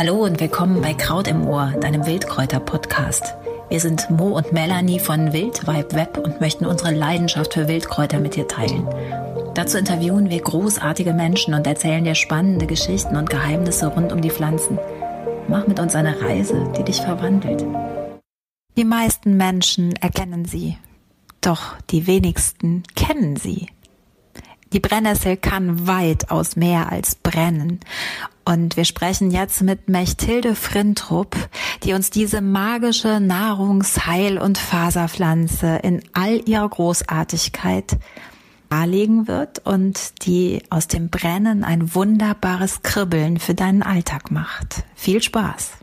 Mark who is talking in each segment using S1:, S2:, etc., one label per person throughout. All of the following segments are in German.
S1: Hallo und willkommen bei Kraut im Ohr, deinem Wildkräuter-Podcast. Wir sind Mo und Melanie von Wildvibe Web und möchten unsere Leidenschaft für Wildkräuter mit dir teilen. Dazu interviewen wir großartige Menschen und erzählen dir spannende Geschichten und Geheimnisse rund um die Pflanzen. Mach mit uns eine Reise, die dich verwandelt. Die meisten Menschen erkennen sie, doch die wenigsten kennen sie. Die Brennnessel kann weitaus mehr als brennen. Und wir sprechen jetzt mit Mechthilde Frintrup, die uns diese magische Nahrungs-, Heil- und Faserpflanze in all ihrer Großartigkeit darlegen wird und die aus dem Brennen ein wunderbares Kribbeln für deinen Alltag macht. Viel Spaß!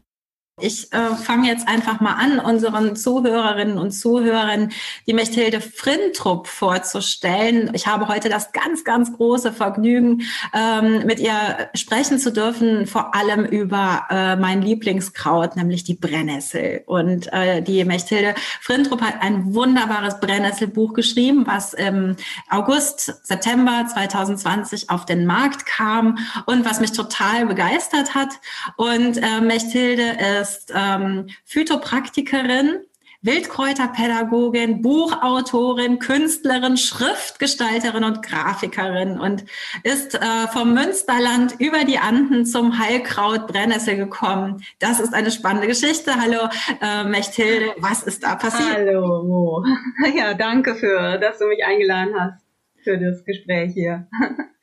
S1: Ich äh, fange jetzt einfach mal an, unseren Zuhörerinnen und Zuhörern die Mechthilde Frintrup vorzustellen. Ich habe heute das ganz, ganz große Vergnügen, ähm, mit ihr sprechen zu dürfen, vor allem über äh, mein Lieblingskraut, nämlich die Brennnessel. Und äh, die Mechthilde Frintrup hat ein wunderbares Brennnesselbuch geschrieben, was im August, September 2020 auf den Markt kam und was mich total begeistert hat. Und äh, Mechthilde ist ist ähm, Phytopraktikerin, Wildkräuterpädagogin, Buchautorin, Künstlerin, Schriftgestalterin und Grafikerin und ist äh, vom Münsterland über die Anden zum Heilkraut Brennnessel gekommen. Das ist eine spannende Geschichte. Hallo äh, Mechthilde, was ist da passiert?
S2: Hallo Mo. Ja, danke für, dass du mich eingeladen hast für das Gespräch hier.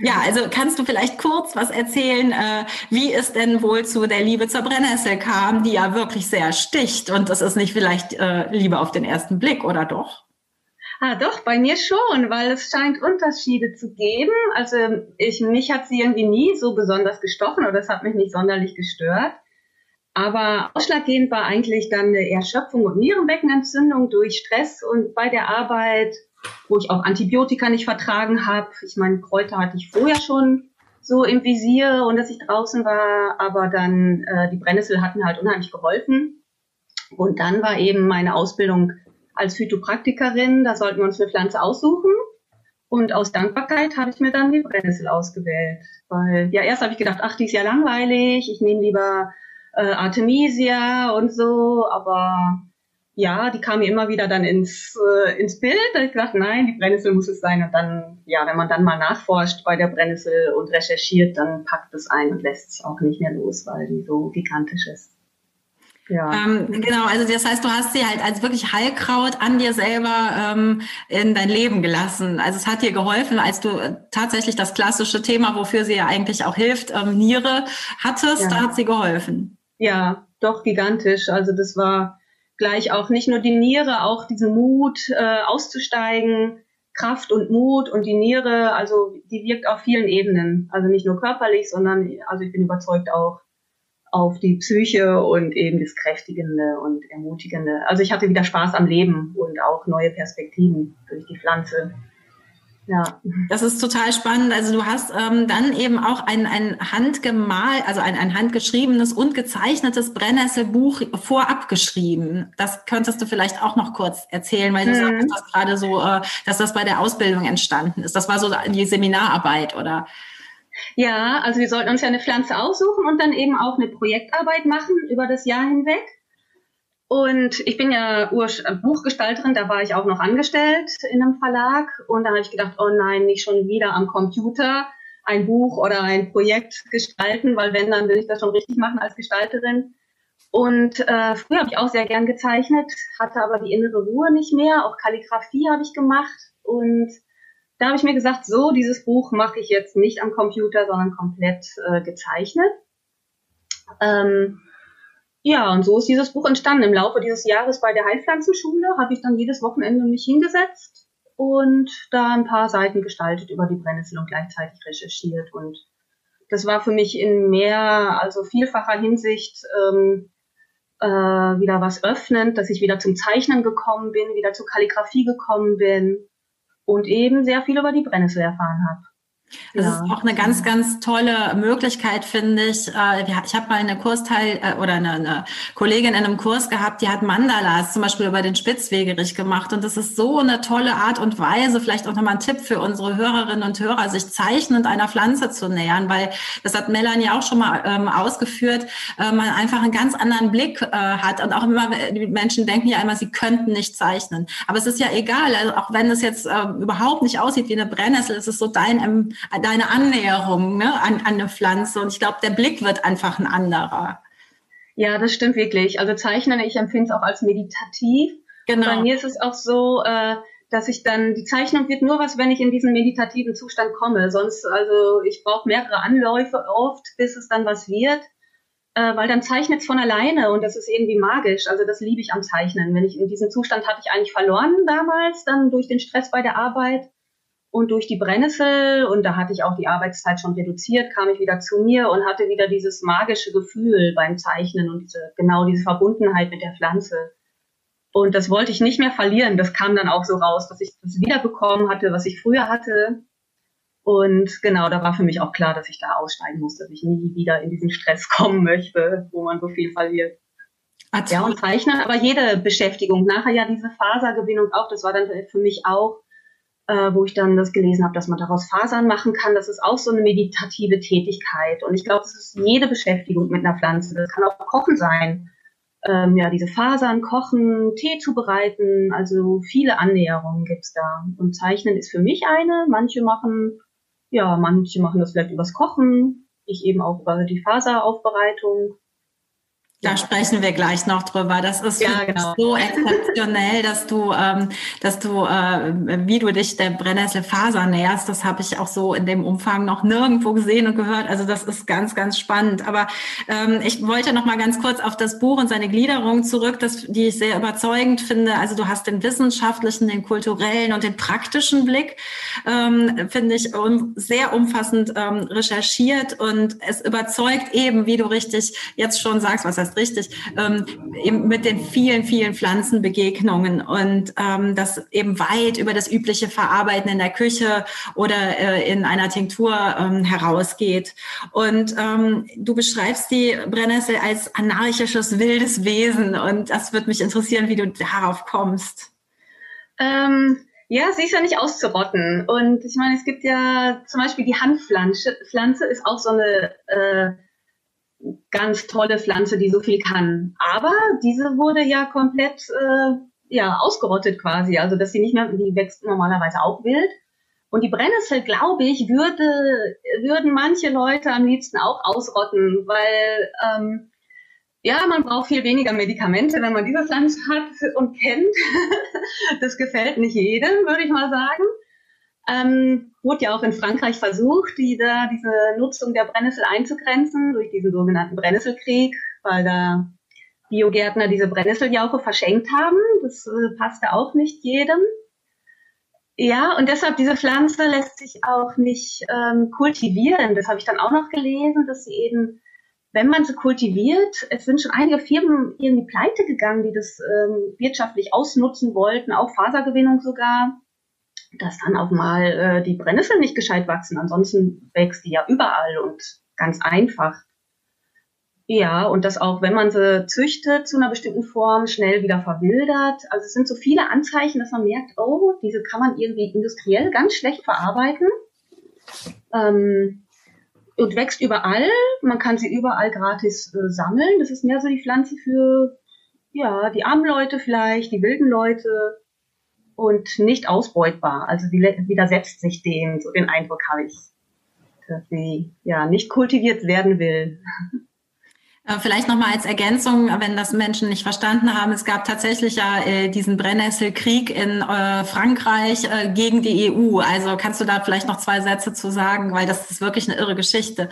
S1: Ja, also kannst du vielleicht kurz was erzählen, äh, wie es denn wohl zu der Liebe zur Brennnessel kam, die ja wirklich sehr sticht und das ist nicht vielleicht äh, Liebe auf den ersten Blick, oder doch?
S2: Ah, doch, bei mir schon, weil es scheint Unterschiede zu geben. Also ich, mich hat sie irgendwie nie so besonders gestochen oder es hat mich nicht sonderlich gestört. Aber ausschlaggebend war eigentlich dann eine Erschöpfung und Nierenbeckenentzündung durch Stress und bei der Arbeit wo ich auch Antibiotika nicht vertragen habe. Ich meine, Kräuter hatte ich vorher schon so im Visier und dass ich draußen war, aber dann äh, die Brennnessel hatten halt unheimlich geholfen. Und dann war eben meine Ausbildung als Phytopraktikerin, da sollten wir uns eine Pflanze aussuchen. Und aus Dankbarkeit habe ich mir dann die Brennnessel ausgewählt. Weil ja, erst habe ich gedacht, ach, die ist ja langweilig, ich nehme lieber äh, Artemisia und so, aber ja, die kam mir immer wieder dann ins, äh, ins Bild. Da ich gedacht, nein, die Brennnessel muss es sein. Und dann, ja, wenn man dann mal nachforscht bei der Brennnessel und recherchiert, dann packt es ein und lässt es auch nicht mehr los, weil die so gigantisch ist.
S1: Ja. Ähm, genau, also das heißt, du hast sie halt als wirklich Heilkraut an dir selber ähm, in dein Leben gelassen. Also es hat dir geholfen, als du äh, tatsächlich das klassische Thema, wofür sie ja eigentlich auch hilft, ähm, Niere hattest, ja. da hat sie geholfen.
S2: Ja, doch gigantisch. Also das war gleich auch nicht nur die Niere, auch diesen Mut äh, auszusteigen, Kraft und Mut und die Niere, also die wirkt auf vielen Ebenen. Also nicht nur körperlich, sondern also ich bin überzeugt auch auf die Psyche und eben das Kräftigende und Ermutigende. Also ich hatte wieder Spaß am Leben und auch neue Perspektiven durch die Pflanze.
S1: Ja, das ist total spannend. Also du hast ähm, dann eben auch ein, ein handgemal, also ein, ein handgeschriebenes und gezeichnetes Brennnesselbuch vorab geschrieben. Das könntest du vielleicht auch noch kurz erzählen, weil du mhm. sagst das gerade so, äh, dass das bei der Ausbildung entstanden ist. Das war so die Seminararbeit, oder?
S2: Ja, also wir sollten uns ja eine Pflanze aussuchen und dann eben auch eine Projektarbeit machen über das Jahr hinweg. Und ich bin ja Ur Buchgestalterin, da war ich auch noch angestellt in einem Verlag. Und da habe ich gedacht, oh nein, nicht schon wieder am Computer ein Buch oder ein Projekt gestalten, weil wenn, dann will ich das schon richtig machen als Gestalterin. Und äh, früher habe ich auch sehr gern gezeichnet, hatte aber die innere Ruhe nicht mehr. Auch Kalligrafie habe ich gemacht. Und da habe ich mir gesagt, so, dieses Buch mache ich jetzt nicht am Computer, sondern komplett äh, gezeichnet. Ähm, ja, und so ist dieses Buch entstanden. Im Laufe dieses Jahres bei der Heilpflanzenschule habe ich dann jedes Wochenende mich hingesetzt und da ein paar Seiten gestaltet über die Brennnessel und gleichzeitig recherchiert. Und das war für mich in mehr, also vielfacher Hinsicht ähm, äh, wieder was öffnend, dass ich wieder zum Zeichnen gekommen bin, wieder zur Kalligrafie gekommen bin und eben sehr viel über die Brennnessel erfahren habe.
S1: Das ja. ist auch eine ganz, ganz tolle Möglichkeit, finde ich. Äh, ich habe mal eine Kursteil äh, oder eine, eine, Kollegin in einem Kurs gehabt, die hat Mandalas zum Beispiel über den Spitzwegerich gemacht. Und das ist so eine tolle Art und Weise, vielleicht auch nochmal ein Tipp für unsere Hörerinnen und Hörer, sich zeichnend einer Pflanze zu nähern, weil das hat Melanie auch schon mal ähm, ausgeführt, äh, man einfach einen ganz anderen Blick äh, hat. Und auch immer, die Menschen denken ja immer, sie könnten nicht zeichnen. Aber es ist ja egal, also auch wenn es jetzt äh, überhaupt nicht aussieht wie eine Brennnessel, es ist so dein deine Annäherung ne, an, an eine Pflanze. Und ich glaube, der Blick wird einfach ein anderer.
S2: Ja, das stimmt wirklich. Also Zeichnen, ich empfinde es auch als meditativ. Genau. Bei mir ist es auch so, äh, dass ich dann, die Zeichnung wird nur was, wenn ich in diesen meditativen Zustand komme. Sonst, also ich brauche mehrere Anläufe oft, bis es dann was wird. Äh, weil dann zeichnet es von alleine und das ist irgendwie magisch. Also das liebe ich am Zeichnen. Wenn ich in diesem Zustand hatte ich eigentlich verloren damals, dann durch den Stress bei der Arbeit. Und durch die Brennnessel, und da hatte ich auch die Arbeitszeit schon reduziert, kam ich wieder zu mir und hatte wieder dieses magische Gefühl beim Zeichnen und diese, genau diese Verbundenheit mit der Pflanze. Und das wollte ich nicht mehr verlieren. Das kam dann auch so raus, dass ich das wiederbekommen hatte, was ich früher hatte. Und genau, da war für mich auch klar, dass ich da aussteigen muss, dass ich nie wieder in diesen Stress kommen möchte, wo man so viel verliert. Ach, ja, und Zeichnen, aber jede Beschäftigung. Nachher ja diese Fasergewinnung auch, das war dann für mich auch äh, wo ich dann das gelesen habe, dass man daraus Fasern machen kann. Das ist auch so eine meditative Tätigkeit. Und ich glaube, es ist jede Beschäftigung mit einer Pflanze. Das kann auch Kochen sein. Ähm, ja, diese Fasern, Kochen, Tee zubereiten, also viele Annäherungen gibt's da. Und Zeichnen ist für mich eine. Manche machen, ja, manche machen das vielleicht übers Kochen. Ich eben auch über die Faseraufbereitung.
S1: Da sprechen wir gleich noch drüber. Das ist ja, genau. so exzeptionell, dass du, ähm, dass du, äh, wie du dich der Brennnesselfaser näherst, das habe ich auch so in dem Umfang noch nirgendwo gesehen und gehört. Also das ist ganz, ganz spannend. Aber ähm, ich wollte noch mal ganz kurz auf das Buch und seine Gliederung zurück, das, die ich sehr überzeugend finde. Also du hast den wissenschaftlichen, den kulturellen und den praktischen Blick, ähm, finde ich um, sehr umfassend ähm, recherchiert und es überzeugt eben, wie du richtig jetzt schon sagst, was das hast richtig, ähm, mit den vielen, vielen Pflanzenbegegnungen und ähm, das eben weit über das übliche Verarbeiten in der Küche oder äh, in einer Tinktur ähm, herausgeht. Und ähm, du beschreibst die Brennnessel als anarchisches, wildes Wesen und das würde mich interessieren, wie du darauf kommst.
S2: Ähm, ja, sie ist ja nicht auszurotten. Und ich meine, es gibt ja zum Beispiel die Hanfpflanze, Pflanze ist auch so eine äh, ganz tolle Pflanze, die so viel kann. Aber diese wurde ja komplett äh, ja, ausgerottet quasi. Also dass sie nicht mehr, die wächst normalerweise auch wild. Und die Brennnessel, glaube ich, würde, würden manche Leute am liebsten auch ausrotten, weil ähm, ja, man braucht viel weniger Medikamente, wenn man diese Pflanze hat und kennt. das gefällt nicht jedem, würde ich mal sagen. Ähm, wurde ja auch in Frankreich versucht, die da, diese Nutzung der Brennnessel einzugrenzen durch diesen sogenannten Brennnesselkrieg, weil da Biogärtner diese Brennnesseljauche verschenkt haben. Das äh, passte auch nicht jedem. Ja, und deshalb diese Pflanze lässt sich auch nicht ähm, kultivieren. Das habe ich dann auch noch gelesen, dass sie eben, wenn man sie kultiviert, es sind schon einige Firmen irgendwie pleite gegangen, die das ähm, wirtschaftlich ausnutzen wollten, auch Fasergewinnung sogar dass dann auch mal äh, die Brennnesseln nicht gescheit wachsen. Ansonsten wächst die ja überall und ganz einfach. Ja, und das auch, wenn man sie züchtet zu einer bestimmten Form, schnell wieder verwildert. Also es sind so viele Anzeichen, dass man merkt, oh, diese kann man irgendwie industriell ganz schlecht verarbeiten. Ähm, und wächst überall. Man kann sie überall gratis äh, sammeln. Das ist mehr so die Pflanze für ja, die armen Leute vielleicht, die wilden Leute und nicht ausbeutbar. Also sie widersetzt sich dem, so den Eindruck habe ich, dass sie ja nicht kultiviert werden will.
S1: Äh, vielleicht nochmal als Ergänzung, wenn das Menschen nicht verstanden haben, es gab tatsächlich ja äh, diesen Brennnesselkrieg in äh, Frankreich äh, gegen die EU. Also kannst du da vielleicht noch zwei Sätze zu sagen, weil das ist wirklich eine irre Geschichte.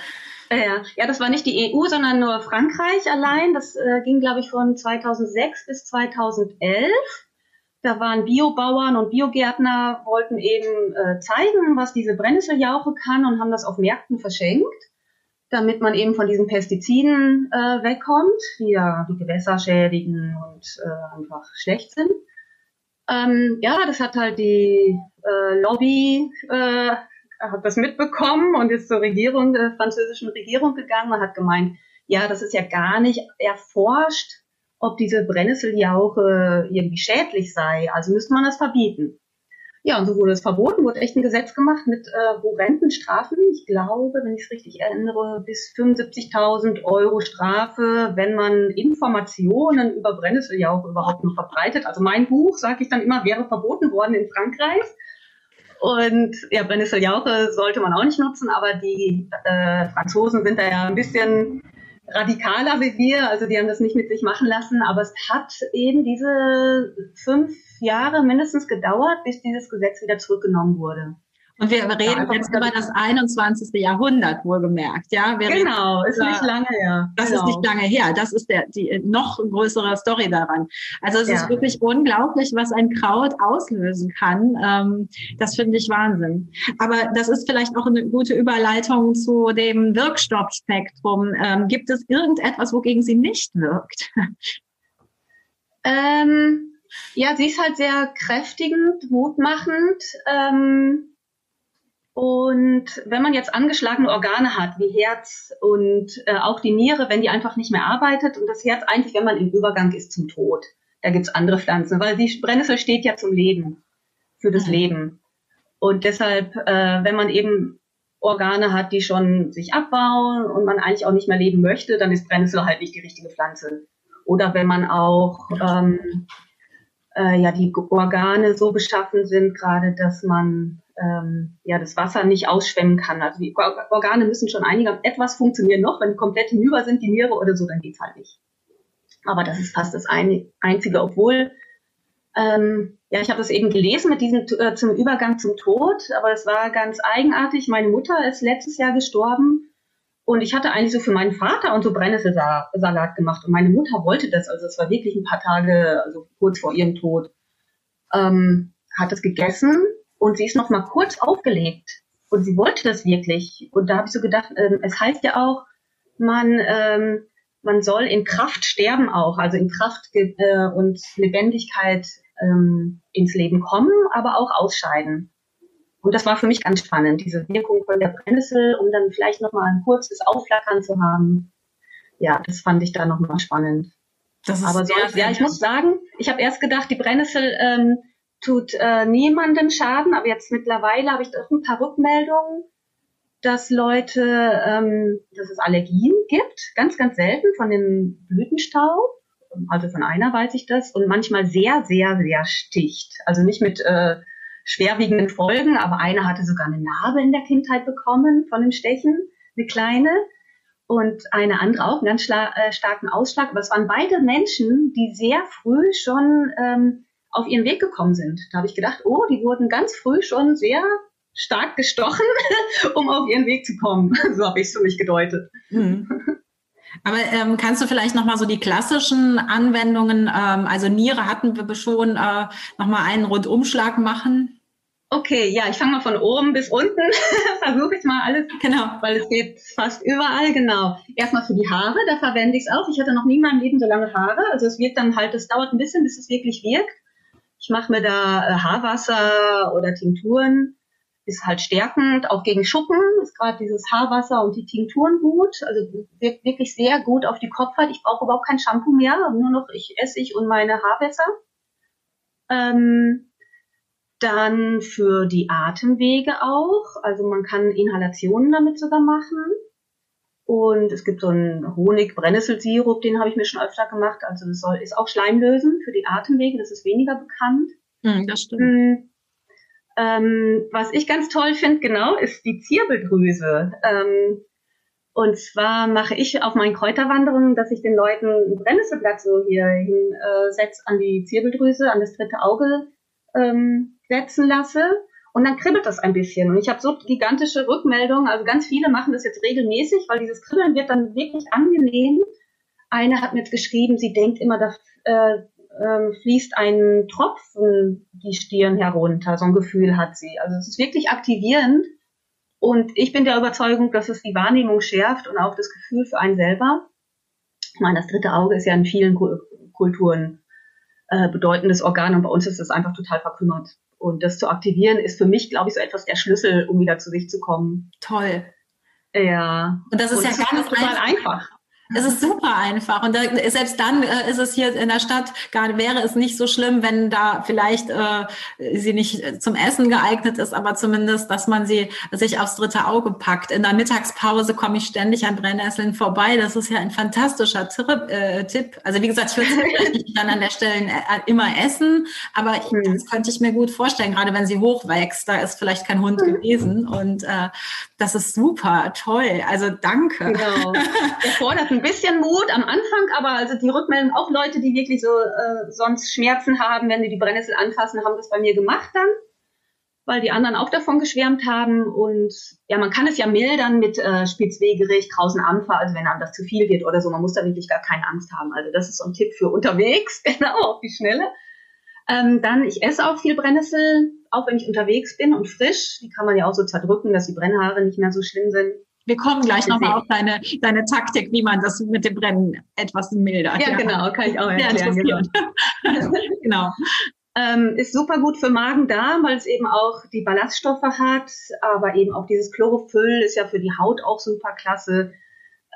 S2: Ja, ja, das war nicht die EU, sondern nur Frankreich allein. Das äh, ging, glaube ich, von 2006 bis 2011. Da waren Biobauern und Biogärtner, wollten eben äh, zeigen, was diese Brennnesseljauche kann und haben das auf Märkten verschenkt, damit man eben von diesen Pestiziden äh, wegkommt, die ja die Gewässer schädigen und äh, einfach schlecht sind. Ähm, ja, das hat halt die äh, Lobby äh, hat das mitbekommen und ist zur Regierung, der französischen Regierung gegangen und hat gemeint, ja, das ist ja gar nicht erforscht, ob diese Brennnesseljauche irgendwie schädlich sei. Also müsste man das verbieten. Ja, und so wurde es verboten, wurde echt ein Gesetz gemacht mit äh, horrenden Strafen. Ich glaube, wenn ich es richtig erinnere, bis 75.000 Euro Strafe, wenn man Informationen über Brennnesseljauche überhaupt nur verbreitet. Also mein Buch, sage ich dann immer, wäre verboten worden in Frankreich. Und ja, Brennnesseljauche sollte man auch nicht nutzen, aber die äh, Franzosen sind da ja ein bisschen radikaler wie wir, also die haben das nicht mit sich machen lassen, aber es hat eben diese fünf Jahre mindestens gedauert, bis dieses Gesetz wieder zurückgenommen wurde.
S1: Und wir reden ja, jetzt über das 21. Jahrhundert, wohlgemerkt, ja? Wir
S2: genau, ist nicht lange her.
S1: Das
S2: genau.
S1: ist nicht lange her. Das ist der, die noch größere Story daran. Also es ja. ist wirklich unglaublich, was ein Kraut auslösen kann. Ähm, das finde ich Wahnsinn. Aber das ist vielleicht auch eine gute Überleitung zu dem Wirkstoffspektrum. Ähm, gibt es irgendetwas, wogegen sie nicht wirkt?
S2: Ähm, ja, sie ist halt sehr kräftigend, mutmachend. Ähm, und wenn man jetzt angeschlagene Organe hat, wie Herz und äh, auch die Niere, wenn die einfach nicht mehr arbeitet und das Herz eigentlich, wenn man im Übergang ist zum Tod, da gibt's andere Pflanzen, weil die Brennnessel steht ja zum Leben, für das mhm. Leben. Und deshalb, äh, wenn man eben Organe hat, die schon sich abbauen und man eigentlich auch nicht mehr leben möchte, dann ist Brennnessel halt nicht die richtige Pflanze. Oder wenn man auch ähm, äh, ja die Organe so beschaffen sind, gerade dass man ähm, ja, das Wasser nicht ausschwemmen kann. Also die Organe müssen schon einiger etwas funktionieren noch. Wenn die komplett hinüber sind, die Niere oder so, dann geht's halt nicht. Aber das ist fast das ein, Einzige, obwohl ähm, ja, ich habe das eben gelesen mit diesem äh, zum Übergang zum Tod, aber es war ganz eigenartig. Meine Mutter ist letztes Jahr gestorben und ich hatte eigentlich so für meinen Vater und so Brennnesselsalat gemacht und meine Mutter wollte das. Also es war wirklich ein paar Tage, also kurz vor ihrem Tod, ähm, hat es gegessen und sie ist noch mal kurz aufgelegt und sie wollte das wirklich. Und da habe ich so gedacht, ähm, es heißt ja auch, man, ähm, man soll in Kraft sterben auch, also in Kraft äh, und Lebendigkeit ähm, ins Leben kommen, aber auch ausscheiden. Und das war für mich ganz spannend, diese Wirkung von der Brennnessel, um dann vielleicht noch mal ein kurzes Aufflackern zu haben. Ja, das fand ich da noch mal spannend. aber so, ja, ich muss sagen, ich habe erst gedacht, die Brennnessel ähm, tut äh, niemandem Schaden, aber jetzt mittlerweile habe ich doch ein paar Rückmeldungen, dass Leute, ähm, dass es Allergien gibt, ganz, ganz selten von dem Blütenstaub. Also von einer weiß ich das und manchmal sehr, sehr, sehr sticht. Also nicht mit äh, schwerwiegenden Folgen, aber eine hatte sogar eine Narbe in der Kindheit bekommen von dem Stechen, eine kleine und eine andere auch einen ganz äh, starken Ausschlag. Aber es waren beide Menschen, die sehr früh schon ähm, auf ihren Weg gekommen sind. Da habe ich gedacht, oh, die wurden ganz früh schon sehr stark gestochen, um auf ihren Weg zu kommen. So habe ich es für mich gedeutet. Mhm.
S1: Aber ähm, kannst du vielleicht nochmal so die klassischen Anwendungen, ähm, also Niere hatten wir schon, äh, nochmal einen Rundumschlag machen?
S2: Okay, ja, ich fange mal von oben bis unten. Versuche ich mal alles.
S1: Genau.
S2: Weil es geht fast überall, genau. Erstmal für die Haare, da verwende ich es auch. Ich hatte noch nie in meinem Leben so lange Haare. Also es wird dann halt, es dauert ein bisschen, bis es wirklich wirkt. Ich mache mir da äh, Haarwasser oder Tinkturen. Ist halt stärkend, auch gegen Schuppen ist gerade dieses Haarwasser und die Tinkturen gut. Also wirkt wirklich sehr gut auf die Kopfhaut. Ich brauche überhaupt kein Shampoo mehr, nur noch ich Essig und meine Haarwässer. Ähm, dann für die Atemwege auch. Also man kann Inhalationen damit sogar machen. Und es gibt so einen Honig-Brennnesselsirup, den habe ich mir schon öfter gemacht. Also das soll, ist auch schleimlösend für die Atemwege, das ist weniger bekannt.
S1: Mm, das stimmt. Mm,
S2: ähm, was ich ganz toll finde, genau, ist die Zirbeldrüse. Ähm, und zwar mache ich auf meinen Kräuterwanderungen, dass ich den Leuten ein Brennnesselblatt so hier hinsetze äh, an die Zirbeldrüse, an das dritte Auge ähm, setzen lasse und dann kribbelt das ein bisschen. Und ich habe so gigantische Rückmeldungen. Also ganz viele machen das jetzt regelmäßig, weil dieses Kribbeln wird dann wirklich angenehm. Eine hat mir jetzt geschrieben, sie denkt immer, da äh, äh, fließt ein Tropfen die Stirn herunter. So ein Gefühl hat sie. Also es ist wirklich aktivierend. Und ich bin der Überzeugung, dass es die Wahrnehmung schärft und auch das Gefühl für einen selber. Ich meine, das dritte Auge ist ja in vielen Kulturen äh, bedeutendes Organ und bei uns ist es einfach total verkümmert. Und das zu aktivieren ist für mich, glaube ich, so etwas der Schlüssel, um wieder zu sich zu kommen.
S1: Toll.
S2: Ja.
S1: Und das ist und ja ganz total einfach. Es ist super einfach. Und da, selbst dann äh, ist es hier in der Stadt gar wäre es nicht so schlimm, wenn da vielleicht äh, sie nicht zum Essen geeignet ist, aber zumindest, dass man sie sich aufs dritte Auge packt. In der Mittagspause komme ich ständig an Brennnesseln vorbei. Das ist ja ein fantastischer Trip, äh, Tipp. Also wie gesagt, ich würde dann an der Stelle äh, immer essen, aber hm. das könnte ich mir gut vorstellen, gerade wenn sie hochwächst. Da ist vielleicht kein Hund hm. gewesen und äh, das ist super, toll. Also danke. Genau.
S2: Der ein bisschen Mut am Anfang, aber also die Rückmeldung, auch Leute, die wirklich so äh, sonst Schmerzen haben, wenn sie die Brennnessel anfassen, haben das bei mir gemacht dann, weil die anderen auch davon geschwärmt haben. Und ja, man kann es ja mildern mit äh, Spitzwegerich, Krausenampfer, also wenn einem das zu viel wird oder so, man muss da wirklich gar keine Angst haben. Also das ist so ein Tipp für unterwegs, genau, auf die Schnelle. Ähm, dann, ich esse auch viel Brennnessel, auch wenn ich unterwegs bin und frisch. Die kann man ja auch so zerdrücken, dass die Brennhaare nicht mehr so schlimm sind.
S1: Wir kommen gleich nochmal auf deine, deine Taktik, wie man das mit dem Brennen etwas mildert.
S2: Ja, ja. genau, kann ich auch erklären. Genau. genau. Ähm, ist super gut für Magen-Darm, weil es eben auch die Ballaststoffe hat, aber eben auch dieses Chlorophyll ist ja für die Haut auch super klasse.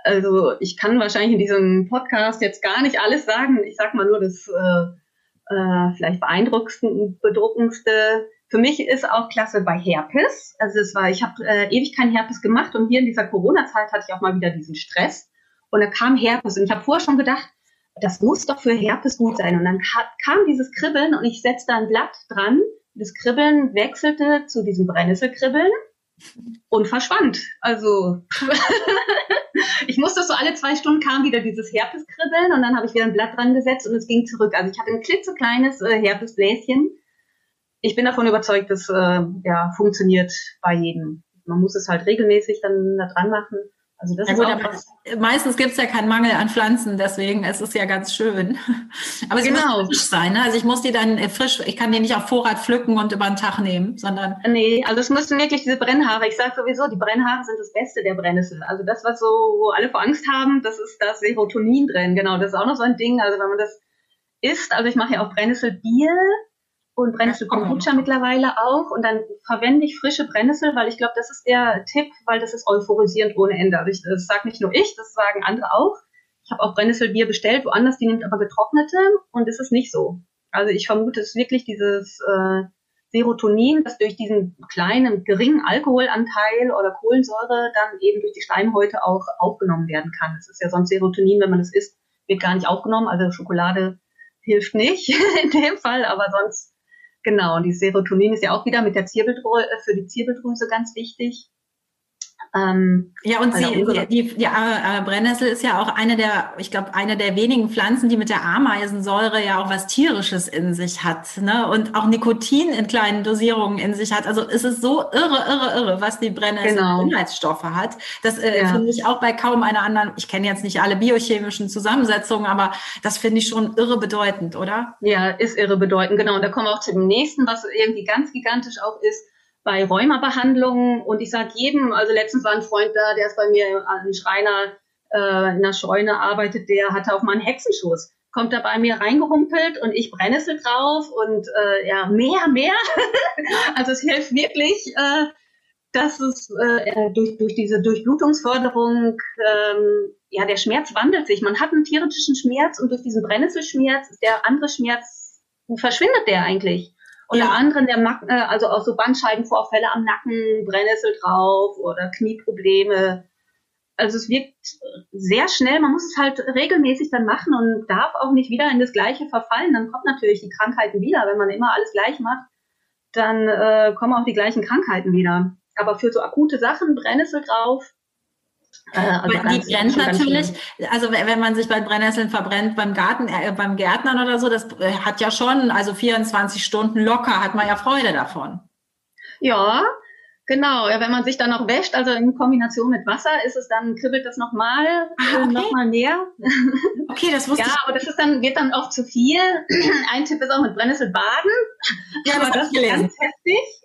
S2: Also ich kann wahrscheinlich in diesem Podcast jetzt gar nicht alles sagen. Ich sag mal nur das äh, äh, vielleicht beeindruckendste für mich ist auch klasse bei Herpes. Also es war, ich habe äh, ewig keinen Herpes gemacht und hier in dieser Corona-Zeit hatte ich auch mal wieder diesen Stress und da kam Herpes und ich habe vorher schon gedacht, das muss doch für Herpes gut sein. Und dann kam dieses Kribbeln und ich setzte ein Blatt dran. Das Kribbeln wechselte zu diesem Brennnesselkribbeln und verschwand. Also ich musste so alle zwei Stunden kam wieder dieses Herpeskribbeln und dann habe ich wieder ein Blatt dran gesetzt und es ging zurück. Also ich hatte ein klitzekleines äh, Herpesbläschen ich bin davon überzeugt, dass äh, ja funktioniert bei jedem. Man muss es halt regelmäßig dann da dran machen.
S1: Also das ja, ist gut, auch was. meistens gibt es ja keinen Mangel an Pflanzen, deswegen ist es ja ganz schön. Aber sie genau. muss frisch sein. Ne? Also ich muss die dann äh, frisch, ich kann die nicht auf Vorrat pflücken und über den Tag nehmen, sondern.
S2: Nee, also es müssen wirklich diese Brennhaare. Ich sage sowieso, die Brennhaare sind das Beste der Brennnessel. Also das, was so, wo alle vor Angst haben, das ist das Serotonin drin. Genau, das ist auch noch so ein Ding. Also wenn man das isst, also ich mache ja auch Brennnesselbier und Brennnessel-Kombucha mittlerweile auch. Und dann verwende ich frische Brennnessel, weil ich glaube, das ist der Tipp, weil das ist euphorisierend ohne Ende. Also ich, das sage nicht nur ich, das sagen andere auch. Ich habe auch Brennnesselbier bestellt, woanders, die nimmt aber getrocknete und es ist nicht so. Also ich vermute, es ist wirklich dieses äh, Serotonin, das durch diesen kleinen, geringen Alkoholanteil oder Kohlensäure dann eben durch die Schleimhäute auch aufgenommen werden kann. Es ist ja sonst Serotonin, wenn man es isst, wird gar nicht aufgenommen. Also Schokolade hilft nicht in dem Fall, aber sonst Genau, die Serotonin ist ja auch wieder mit der Zirbeldrüse, äh, für die Zirbeldrüse ganz wichtig.
S1: Ähm, ja, und sie, die, die, die äh, Brennnessel ist ja auch eine der, ich glaube, eine der wenigen Pflanzen, die mit der Ameisensäure ja auch was Tierisches in sich hat, ne? Und auch Nikotin in kleinen Dosierungen in sich hat. Also es ist so irre, irre, irre, was die Brennnessel genau. Inhaltsstoffe hat. Das äh, ja. finde ich auch bei kaum einer anderen, ich kenne jetzt nicht alle biochemischen Zusammensetzungen, aber das finde ich schon irre bedeutend, oder?
S2: Ja, ist irre bedeutend, genau. Und da kommen wir auch zu dem nächsten, was irgendwie ganz gigantisch auch ist bei Rheumabehandlungen und ich sage jedem, also letztens war ein Freund da, der ist bei mir ein Schreiner äh, in der Scheune arbeitet, der hatte auch mal einen Hexenschuss. Kommt da bei mir reingerumpelt und ich Brennnessel drauf und äh, ja, mehr, mehr. also es hilft wirklich, äh, dass es äh, durch, durch diese Durchblutungsförderung, ähm, ja, der Schmerz wandelt sich. Man hat einen tierischen Schmerz und durch diesen Brennnesselschmerz ist der andere Schmerz, verschwindet der eigentlich. Und ja. anderen der Macken, äh, also auch so Bandscheibenvorfälle am Nacken, Brennnessel drauf oder Knieprobleme. Also es wirkt sehr schnell, man muss es halt regelmäßig dann machen und darf auch nicht wieder in das Gleiche verfallen. Dann kommt natürlich die Krankheiten wieder. Wenn man immer alles gleich macht, dann äh, kommen auch die gleichen Krankheiten wieder. Aber für so akute Sachen, Brennnessel drauf,
S1: also die brennt natürlich, also wenn man sich bei Brennnesseln verbrennt beim Garten, äh, beim Gärtnern oder so, das äh, hat ja schon, also 24 Stunden locker, hat man ja Freude davon.
S2: Ja, genau. Ja, wenn man sich dann noch wäscht, also in Kombination mit Wasser, ist es dann, kribbelt das nochmal, ah, okay. nochmal mehr. Okay, das wusste ja, ich. Ja, aber das ist dann, wird dann oft zu viel. Ein Tipp ist auch mit Brennnessel baden. Ja, aber das ist ganz heftig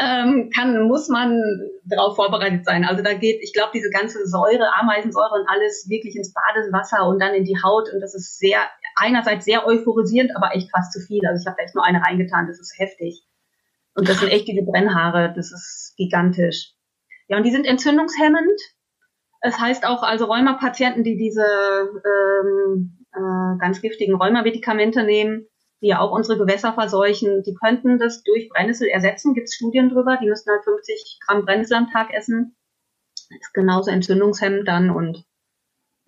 S2: ähm, kann, muss man darauf vorbereitet sein. Also da geht, ich glaube, diese ganze Säure, Ameisensäure und alles wirklich ins Badewasser und dann in die Haut und das ist sehr, einerseits sehr euphorisierend, aber echt fast zu viel. Also ich habe da echt nur eine reingetan, das ist heftig. Und das sind echt diese Brennhaare, das ist gigantisch. Ja, und die sind entzündungshemmend. Es heißt auch also Rheumapatienten, die diese ähm, äh, ganz giftigen Rheumamedikamente nehmen, die ja auch unsere Gewässer verseuchen, die könnten das durch Brennnessel ersetzen. Gibt es Studien drüber? Die müssten halt 50 Gramm Brennnessel am Tag essen. Ist genauso entzündungshemmend dann und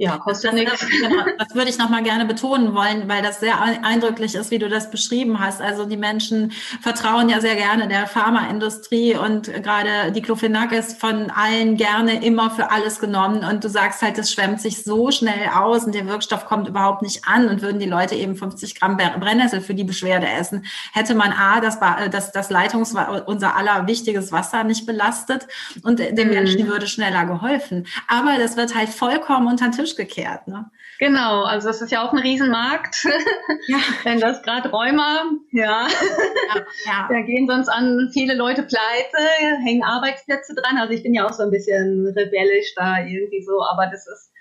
S2: ja, kostet nichts.
S1: Genau, das würde ich nochmal gerne betonen wollen, weil das sehr eindrücklich ist, wie du das beschrieben hast. Also die Menschen vertrauen ja sehr gerne der Pharmaindustrie und gerade Diclofenac ist von allen gerne immer für alles genommen. Und du sagst halt, es schwemmt sich so schnell aus und der Wirkstoff kommt überhaupt nicht an und würden die Leute eben 50 Gramm Brennnessel für die Beschwerde essen, hätte man A, das, das, das Leitungs, unser aller wichtiges Wasser nicht belastet und mhm. Menschen würde schneller geholfen. Aber das wird halt vollkommen unter den Tisch Tisch gekehrt. Ne?
S2: Genau, also das ist ja auch ein Riesenmarkt. Ja. Wenn das gerade Räumer, ja. ja, ja. Da gehen sonst an viele Leute pleite, hängen Arbeitsplätze dran. Also ich bin ja auch so ein bisschen rebellisch da irgendwie so, aber das ist,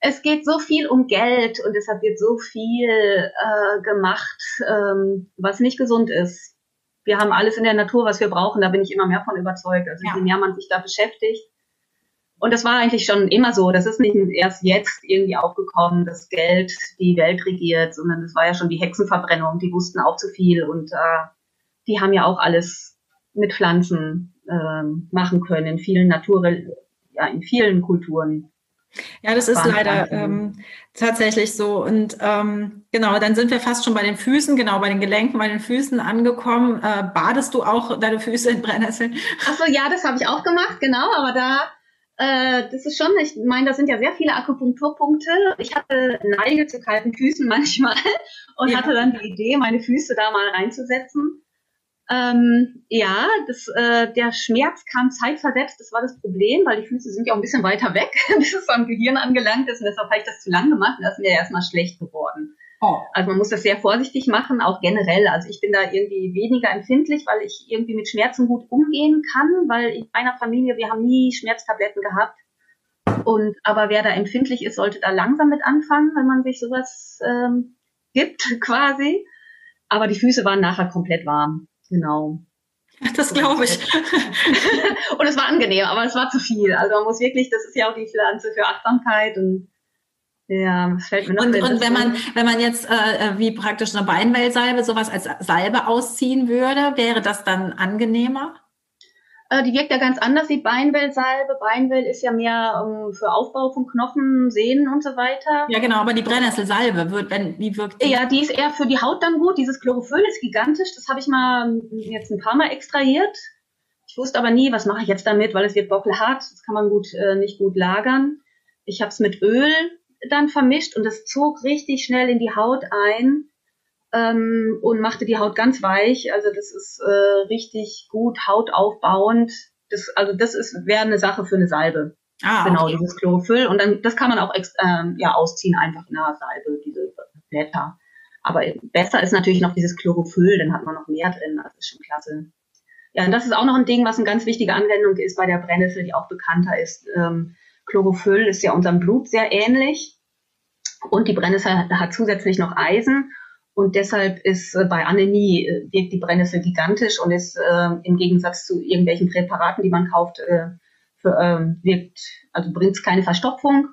S2: es geht so viel um Geld und deshalb wird so viel äh, gemacht, ähm, was nicht gesund ist. Wir haben alles in der Natur, was wir brauchen, da bin ich immer mehr von überzeugt. Also je mehr man sich da beschäftigt, und das war eigentlich schon immer so. Das ist nicht erst jetzt irgendwie aufgekommen, dass Geld die Welt regiert, sondern das war ja schon die Hexenverbrennung. Die wussten auch zu viel und äh, die haben ja auch alles mit Pflanzen äh, machen können in vielen Natur, ja, in vielen Kulturen.
S1: Ja, das ist leider ähm, tatsächlich so. Und ähm, genau, dann sind wir fast schon bei den Füßen, genau, bei den Gelenken, bei den Füßen angekommen. Äh, badest du auch deine Füße in Brennnesseln?
S2: Achso, ja, das habe ich auch gemacht, genau, aber da äh, das ist schon, ich meine, da sind ja sehr viele Akupunkturpunkte. Ich hatte Neige zu kalten Füßen manchmal und ja. hatte dann die Idee, meine Füße da mal reinzusetzen. Ähm, ja, das, äh, der Schmerz kam zeitversetzt, das war das Problem, weil die Füße sind ja auch ein bisschen weiter weg, bis es am Gehirn angelangt ist und deshalb habe ich das zu lang gemacht und das ist mir erstmal schlecht geworden. Oh. Also man muss das sehr vorsichtig machen, auch generell. Also ich bin da irgendwie weniger empfindlich, weil ich irgendwie mit Schmerzen gut umgehen kann, weil in meiner Familie, wir haben nie Schmerztabletten gehabt. Und aber wer da empfindlich ist, sollte da langsam mit anfangen, wenn man sich sowas ähm, gibt, quasi. Aber die Füße waren nachher komplett warm. Genau.
S1: Das glaube ich.
S2: und es war angenehm, aber es war zu viel. Also man muss wirklich, das ist ja auch die Pflanze für Achtsamkeit und ja, das fällt mir noch
S1: Und, und wenn man, wenn man jetzt äh, äh, wie praktisch eine Beinwellsalbe sowas als Salbe ausziehen würde, wäre das dann angenehmer?
S2: Äh, die wirkt ja ganz anders, die Beinwellsalbe. Beinwell ist ja mehr um, ähm, für Aufbau von Knochen, Sehnen und so weiter.
S1: Ja, genau, aber die Brennnesselsalbe, wird, wenn, wie wirkt
S2: die? Ja, die ist eher für die Haut dann gut. Dieses Chlorophyll ist gigantisch. Das habe ich mal ähm, jetzt ein paar Mal extrahiert. Ich wusste aber nie, was mache ich jetzt damit, weil es wird bockelhart. Das kann man gut, äh, nicht gut lagern. Ich habe es mit Öl dann vermischt und das zog richtig schnell in die Haut ein ähm, und machte die Haut ganz weich. Also das ist äh, richtig gut hautaufbauend. Das, also das ist wäre eine Sache für eine Salbe. Ah, genau, okay. dieses Chlorophyll. Und dann das kann man auch ähm, ja ausziehen, einfach in einer Salbe, diese Blätter. Aber besser ist natürlich noch dieses Chlorophyll, dann hat man noch mehr drin. Das ist schon klasse. Ja, und das ist auch noch ein Ding, was eine ganz wichtige Anwendung ist bei der Brennnessel, die auch bekannter ist. Ähm, Chlorophyll ist ja unserem Blut sehr ähnlich. Und die Brennnessel hat zusätzlich noch Eisen. Und deshalb ist äh, bei Anämie äh, wirkt die Brennnessel gigantisch und ist äh, im Gegensatz zu irgendwelchen Präparaten, die man kauft, äh, für, äh, wirkt, also bringt es keine Verstopfung.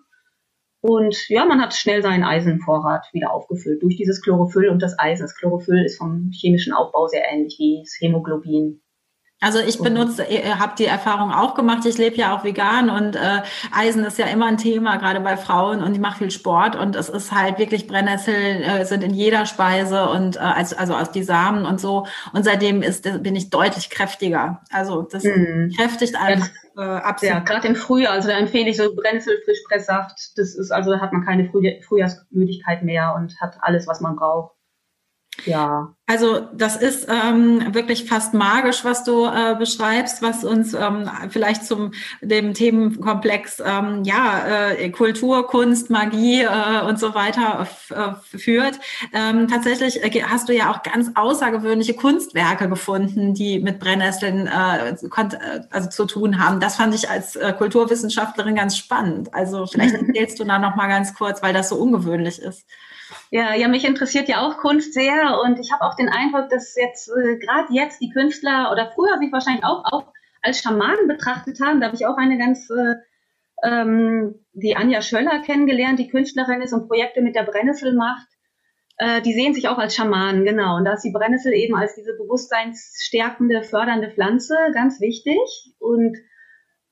S2: Und ja, man hat schnell seinen Eisenvorrat wieder aufgefüllt durch dieses Chlorophyll und das Eisen. Das Chlorophyll ist vom chemischen Aufbau sehr ähnlich wie das Hämoglobin.
S1: Also ich benutze, habe die Erfahrung auch gemacht. Ich lebe ja auch vegan und äh, Eisen ist ja immer ein Thema, gerade bei Frauen und ich mache viel Sport und es ist halt wirklich Brennnesseln äh, sind in jeder Speise und äh, also, also aus die Samen und so. Und seitdem ist bin ich deutlich kräftiger. Also das mm. kräftigt einfach.
S2: Äh, absolut. Ja, gerade im Frühjahr, also da empfehle ich so Brennnesselfrischpresssaft. Das ist also da hat man keine Frühjahrsmüdigkeit mehr und hat alles, was man braucht.
S1: Ja. Also das ist ähm, wirklich fast magisch, was du äh, beschreibst, was uns ähm, vielleicht zum dem Themenkomplex ähm, ja äh, Kultur, Kunst, Magie äh, und so weiter äh, führt. Ähm, tatsächlich äh, hast du ja auch ganz außergewöhnliche Kunstwerke gefunden, die mit Brennnesseln äh, also zu tun haben. Das fand ich als Kulturwissenschaftlerin ganz spannend. Also vielleicht erzählst du da noch mal ganz kurz, weil das so ungewöhnlich ist.
S2: Ja, ja, mich interessiert ja auch Kunst sehr und ich habe auch den Eindruck, dass jetzt äh, gerade jetzt die Künstler oder früher sich wahrscheinlich auch, auch als Schamanen betrachtet haben. Da habe ich auch eine ganz, äh, ähm, die Anja Schöller kennengelernt, die Künstlerin ist und Projekte mit der Brennnessel macht. Äh, die sehen sich auch als Schamanen, genau. Und da ist die Brennnessel eben als diese bewusstseinsstärkende, fördernde Pflanze ganz wichtig. Und